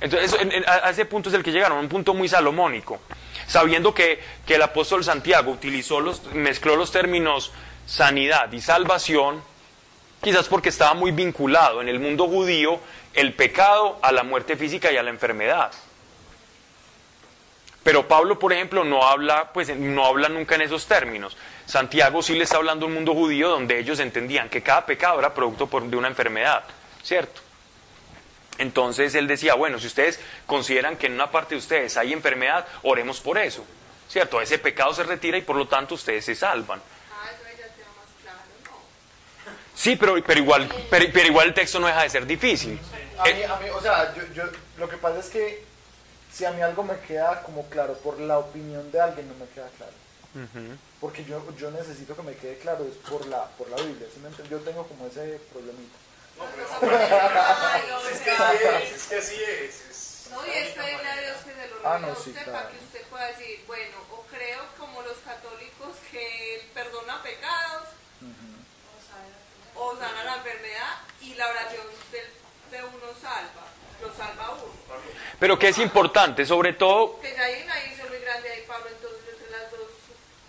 Entonces, en- en- a a ese punto es el que llegaron, un punto muy salomónico. Sabiendo que, que el apóstol Santiago utilizó los, mezcló los términos sanidad y salvación, quizás porque estaba muy vinculado en el mundo judío el pecado a la muerte física y a la enfermedad. Pero Pablo, por ejemplo, no habla, pues, no habla nunca en esos términos. Santiago sí le está hablando a un mundo judío donde ellos entendían que cada pecado era producto de una enfermedad, ¿cierto? Entonces él decía, bueno, si ustedes consideran que en una parte de ustedes hay enfermedad, oremos por eso, ¿cierto? Ese pecado se retira y por lo tanto ustedes se salvan. Ah, eso ahí ya queda más claro, ¿no? Sí, pero, pero, igual, pero, pero igual el texto no deja de ser difícil. A Eh, mí, a mí, o sea, yo, yo, lo que pasa es que si a mí algo me queda como claro por la opinión de alguien, no me queda claro. Porque yo, yo necesito que me quede claro, es por la, por la Biblia. ¿sí me entiendes? Yo tengo como ese problemita. No, Es o que así es, es que así es. es- No, y es pedirle a Dios que se lo Ah, no, a sí, usted claro. para que usted pueda decir, bueno, o creo como los católicos que Él perdona pecados, o sana la enfermedad, y la oración del- de uno salva, lo salva a uno. Pero que es importante, sobre todo, Que ya hay una muy grande ahí, Pablo, entonces entre las dos,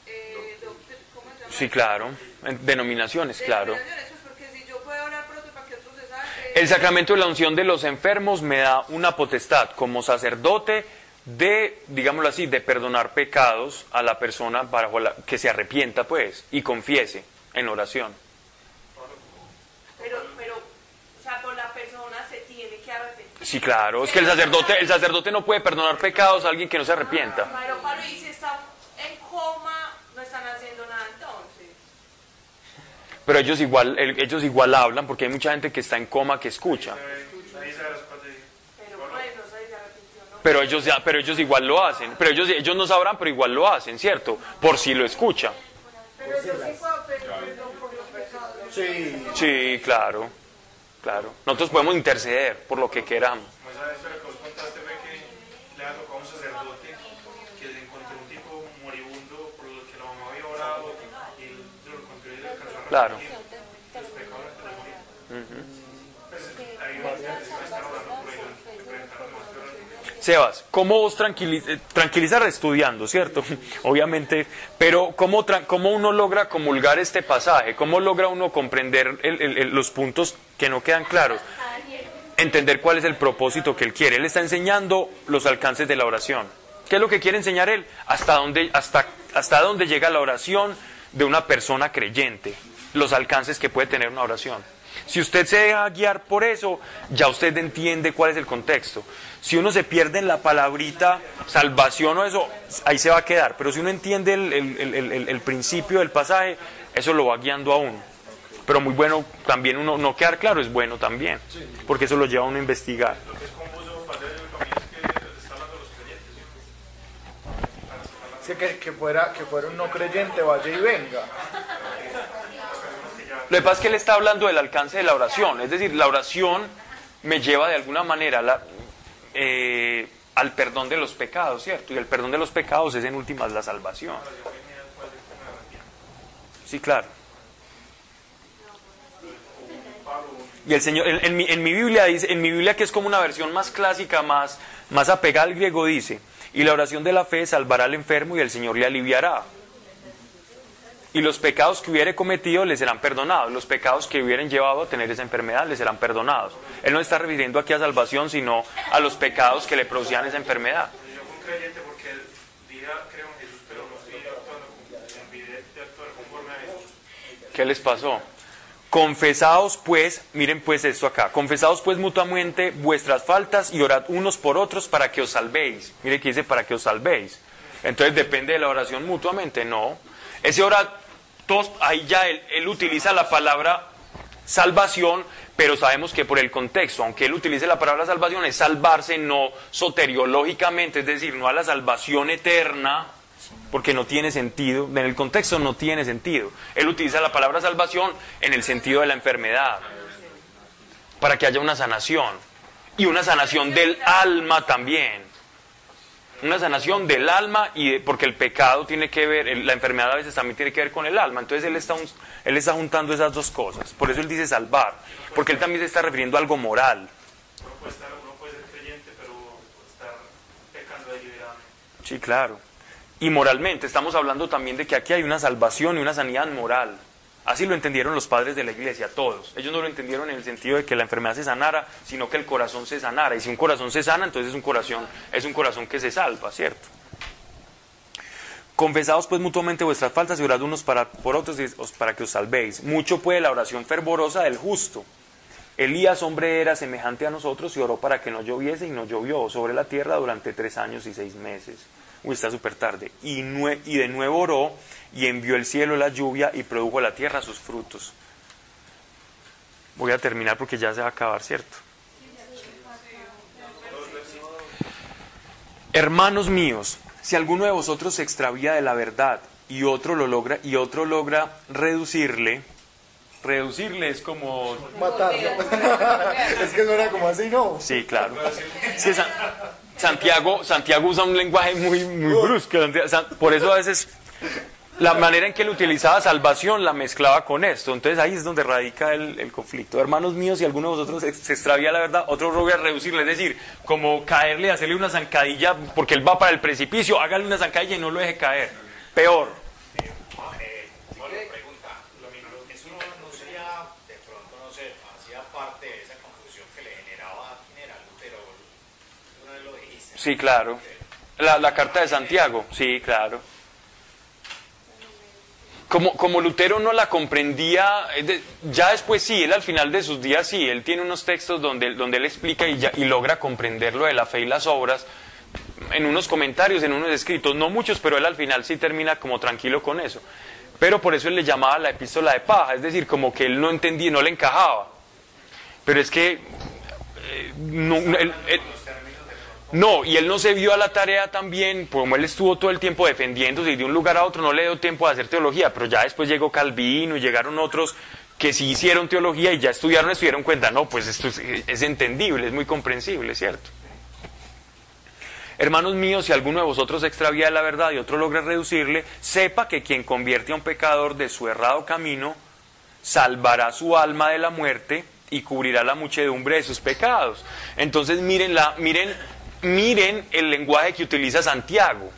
eh, doctri- ¿cómo se llama? sí, claro, en denominaciones, claro. Denominaciones, pues porque si yo puedo orar por otro para que otro se salve. El sacramento de la unción de los enfermos me da una potestad como sacerdote de, digámoslo así, de perdonar pecados a la persona la, que se arrepienta, pues, y confiese en oración. Pero, pero, o sea, por la persona se tiene que arrepentir. Sí, claro, es que el sacerdote, el sacerdote no puede perdonar pecados a alguien que no se arrepienta. Pero, Pablo, y si están en coma, no están haciendo nada entonces. Pero ellos igual, el- ellos igual hablan porque hay mucha gente que está en coma que escucha. Pero ellos, ya, pero ellos igual lo hacen. Pero ellos, ellos no sabrán, pero igual lo hacen, ¿cierto? Por si lo escuchan. Pero yo sí puedo pedir perdón por los pecados. Sí. Sí, claro. Claro. Nosotros podemos interceder por lo que queramos. Como esa historia que vos contaste fue que le ha tocado a un sacerdote que le encontró un tipo moribundo por lo que la mamá había orado y él se lo encontró y le alcanzó a Claro. arrepentir los pecados antes de morir. Pues ahí va, están orando por ellos, le preguntaron más que oran. Sebas, ¿cómo vos tranquili- eh, tranquilizar estudiando, cierto? Obviamente, pero ¿cómo, ¿cómo uno logra comulgar este pasaje? ¿Cómo logra uno comprender el- los puntos que no quedan claros? Entender cuál es el propósito que él quiere. Él está enseñando los alcances de la oración. ¿Qué es lo que quiere enseñar él? Hasta dónde, hasta, hasta dónde llega la oración de una persona creyente. Los alcances que puede tener una oración. Si usted se deja guiar por eso, ya usted entiende cuál es el contexto. Si uno se pierde en la palabrita salvación o eso, ahí se va a quedar. Pero si uno entiende el, el- el- principio del pasaje, eso lo va guiando a uno. Pero muy bueno también uno no quedar claro es bueno también, porque eso lo lleva a uno a investigar. Que que fuera, que fuera un no creyente, vaya y venga. Lo que pasa es que él está hablando del alcance de la oración, es decir, la oración me lleva de alguna manera la- eh, al perdón de los pecados, ¿cierto? Y el perdón de los pecados es en últimas la salvación. Sí, claro. Y el Señor, en, en mi, en mi Biblia dice, en mi Biblia que es como una versión más clásica, más, más apegada al griego, dice, y la oración de la fe salvará al enfermo y el Señor le aliviará. Y los pecados que hubiere cometido le serán perdonados. Los pecados que hubieran llevado a tener esa enfermedad le serán perdonados. Él no está refiriendo aquí a salvación, sino a los pecados que le producían esa enfermedad. ¿Qué les pasó? Confesaos pues, miren pues esto acá, confesaos pues mutuamente vuestras faltas y orad unos por otros para que os salvéis. Mire que dice para que os salvéis. Entonces depende de la oración mutuamente, no. Ese orad, todos, ahí ya él, él utiliza la palabra salvación, pero sabemos que por el contexto, aunque él utilice la palabra salvación, es salvarse no soteriológicamente, es decir, no a la salvación eterna, porque no tiene sentido, en el contexto no tiene sentido. Él utiliza la palabra salvación en el sentido de la enfermedad, para que haya una sanación, y una sanación del alma también. Una sanación del alma, y de- porque el pecado tiene que ver, la enfermedad a veces también tiene que ver con el alma. Entonces él está, un- él está juntando esas dos cosas. Por eso él dice salvar, porque él también se está refiriendo a algo moral. Sí, claro. Y moralmente, estamos hablando también de que aquí hay una salvación y una sanidad moral. Así lo entendieron los padres de la iglesia, todos. Ellos no lo entendieron en el sentido de que la enfermedad se sanara, sino que el corazón se sanara. Y si un corazón se sana, entonces es un corazón, es un corazón que se salva, ¿cierto? Confesaos pues mutuamente vuestras faltas y orad unos para, por otros para que os salvéis. Mucho puede la oración fervorosa del justo. Elías, hombre, era semejante a nosotros y oró para que no lloviese y no llovió sobre la tierra durante tres años y seis meses. Uy, está súper tarde. Y, nue- y de nuevo oró y envió el cielo la lluvia y produjo la tierra sus frutos. Voy a terminar porque ya se va a acabar, ¿cierto? Hermanos míos, si alguno de vosotros se extravía de la verdad y otro lo logra y otro logra reducirle, reducirle es como Matarlo. es que no era como así, ¿no? Sí, claro. Es que San- Santiago, Santiago usa un lenguaje muy, muy brusco. Por eso a veces la manera en que él utilizaba salvación la mezclaba con esto. Entonces ahí es donde radica el, el conflicto. Hermanos míos, si alguno de vosotros se, extravía la verdad, otro logra reducirle. Es decir, como caerle, hacerle una zancadilla porque él va para el precipicio, hágale una zancadilla y no lo deje caer. Peor. Eh, Pablo pregunta, ¿eso no, no sería de pronto, no sé, hacía parte de esa confusión que le generaba quién era Lutero? Una vez lo dijiste. Sí, claro. La, la carta de Santiago, sí, claro. Como, como Lutero no la comprendía, de- ya después sí, él al final de sus días sí, él tiene unos textos donde, donde él explica y, ya- y logra comprender lo de la fe y las obras, en unos comentarios, en unos escritos, no muchos, pero él al final sí termina como tranquilo con eso. Pero por eso él le llamaba la epístola de paja, es decir, como que él no entendía, no le encajaba. Pero es que eh, no, él- No, y él no se vio a la tarea también, como él estuvo todo el tiempo defendiéndose y de un lugar a otro no le dio tiempo de hacer teología, pero ya después llegó Calvino y llegaron otros que sí hicieron teología y ya estudiaron y se dieron cuenta, no, pues esto es, entendible, es muy comprensible, ¿cierto? Hermanos míos, si alguno de vosotros extravía la verdad y otro logra reducirle, sepa que quien convierte a un pecador de su errado camino, salvará su alma de la muerte y cubrirá la muchedumbre de sus pecados. Entonces miren, la, miren, miren el lenguaje que utiliza Santiago.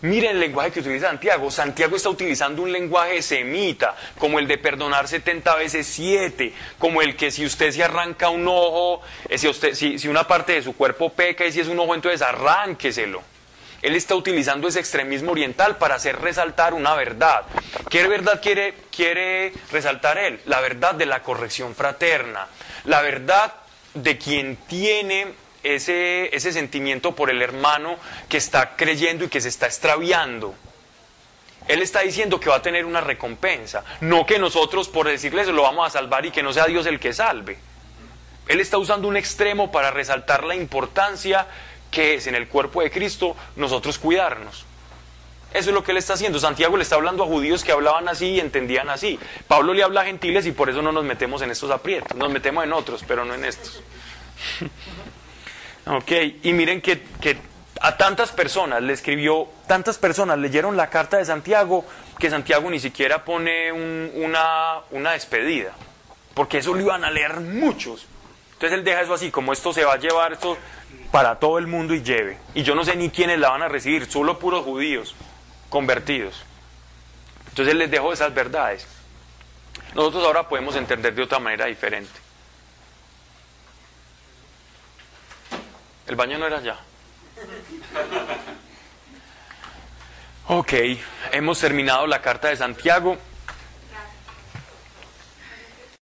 Miren el lenguaje que utiliza Santiago. Santiago está utilizando un lenguaje semita, como el de perdonar 70 veces 7, como el que si usted se arranca un ojo, eh, si, si una parte de su cuerpo peca y si es un ojo, entonces arránqueselo. Él está utilizando ese extremismo oriental para hacer resaltar una verdad. ¿Qué verdad quiere, quiere resaltar él? La verdad de la corrección fraterna, la verdad de quien tiene ese, ese sentimiento por el hermano que está creyendo y que se está extraviando. Él está diciendo que va a tener una recompensa, no que nosotros por decirle eso lo vamos a salvar y que no sea Dios el que salve. Él está usando un extremo para resaltar la importancia que es en el cuerpo de Cristo nosotros cuidarnos. Eso es lo que él está haciendo. Santiago le está hablando a judíos que hablaban así y entendían así. Pablo le habla a gentiles y por eso no nos metemos en estos aprietos. Nos metemos en otros, pero no en estos. Ok, y miren que, que a tantas personas le escribió, tantas personas leyeron la carta de Santiago que Santiago ni siquiera pone un- una, una despedida. Porque eso lo iban a leer muchos. Entonces él deja eso así, como esto se va a llevar esto para todo el mundo y lleve. Y yo no sé ni quiénes la van a recibir, solo puros judíos convertidos. Entonces él les dejó esas verdades. Nosotros ahora podemos entender de otra manera diferente. El baño no era allá. Ok, hemos terminado la carta de Santiago.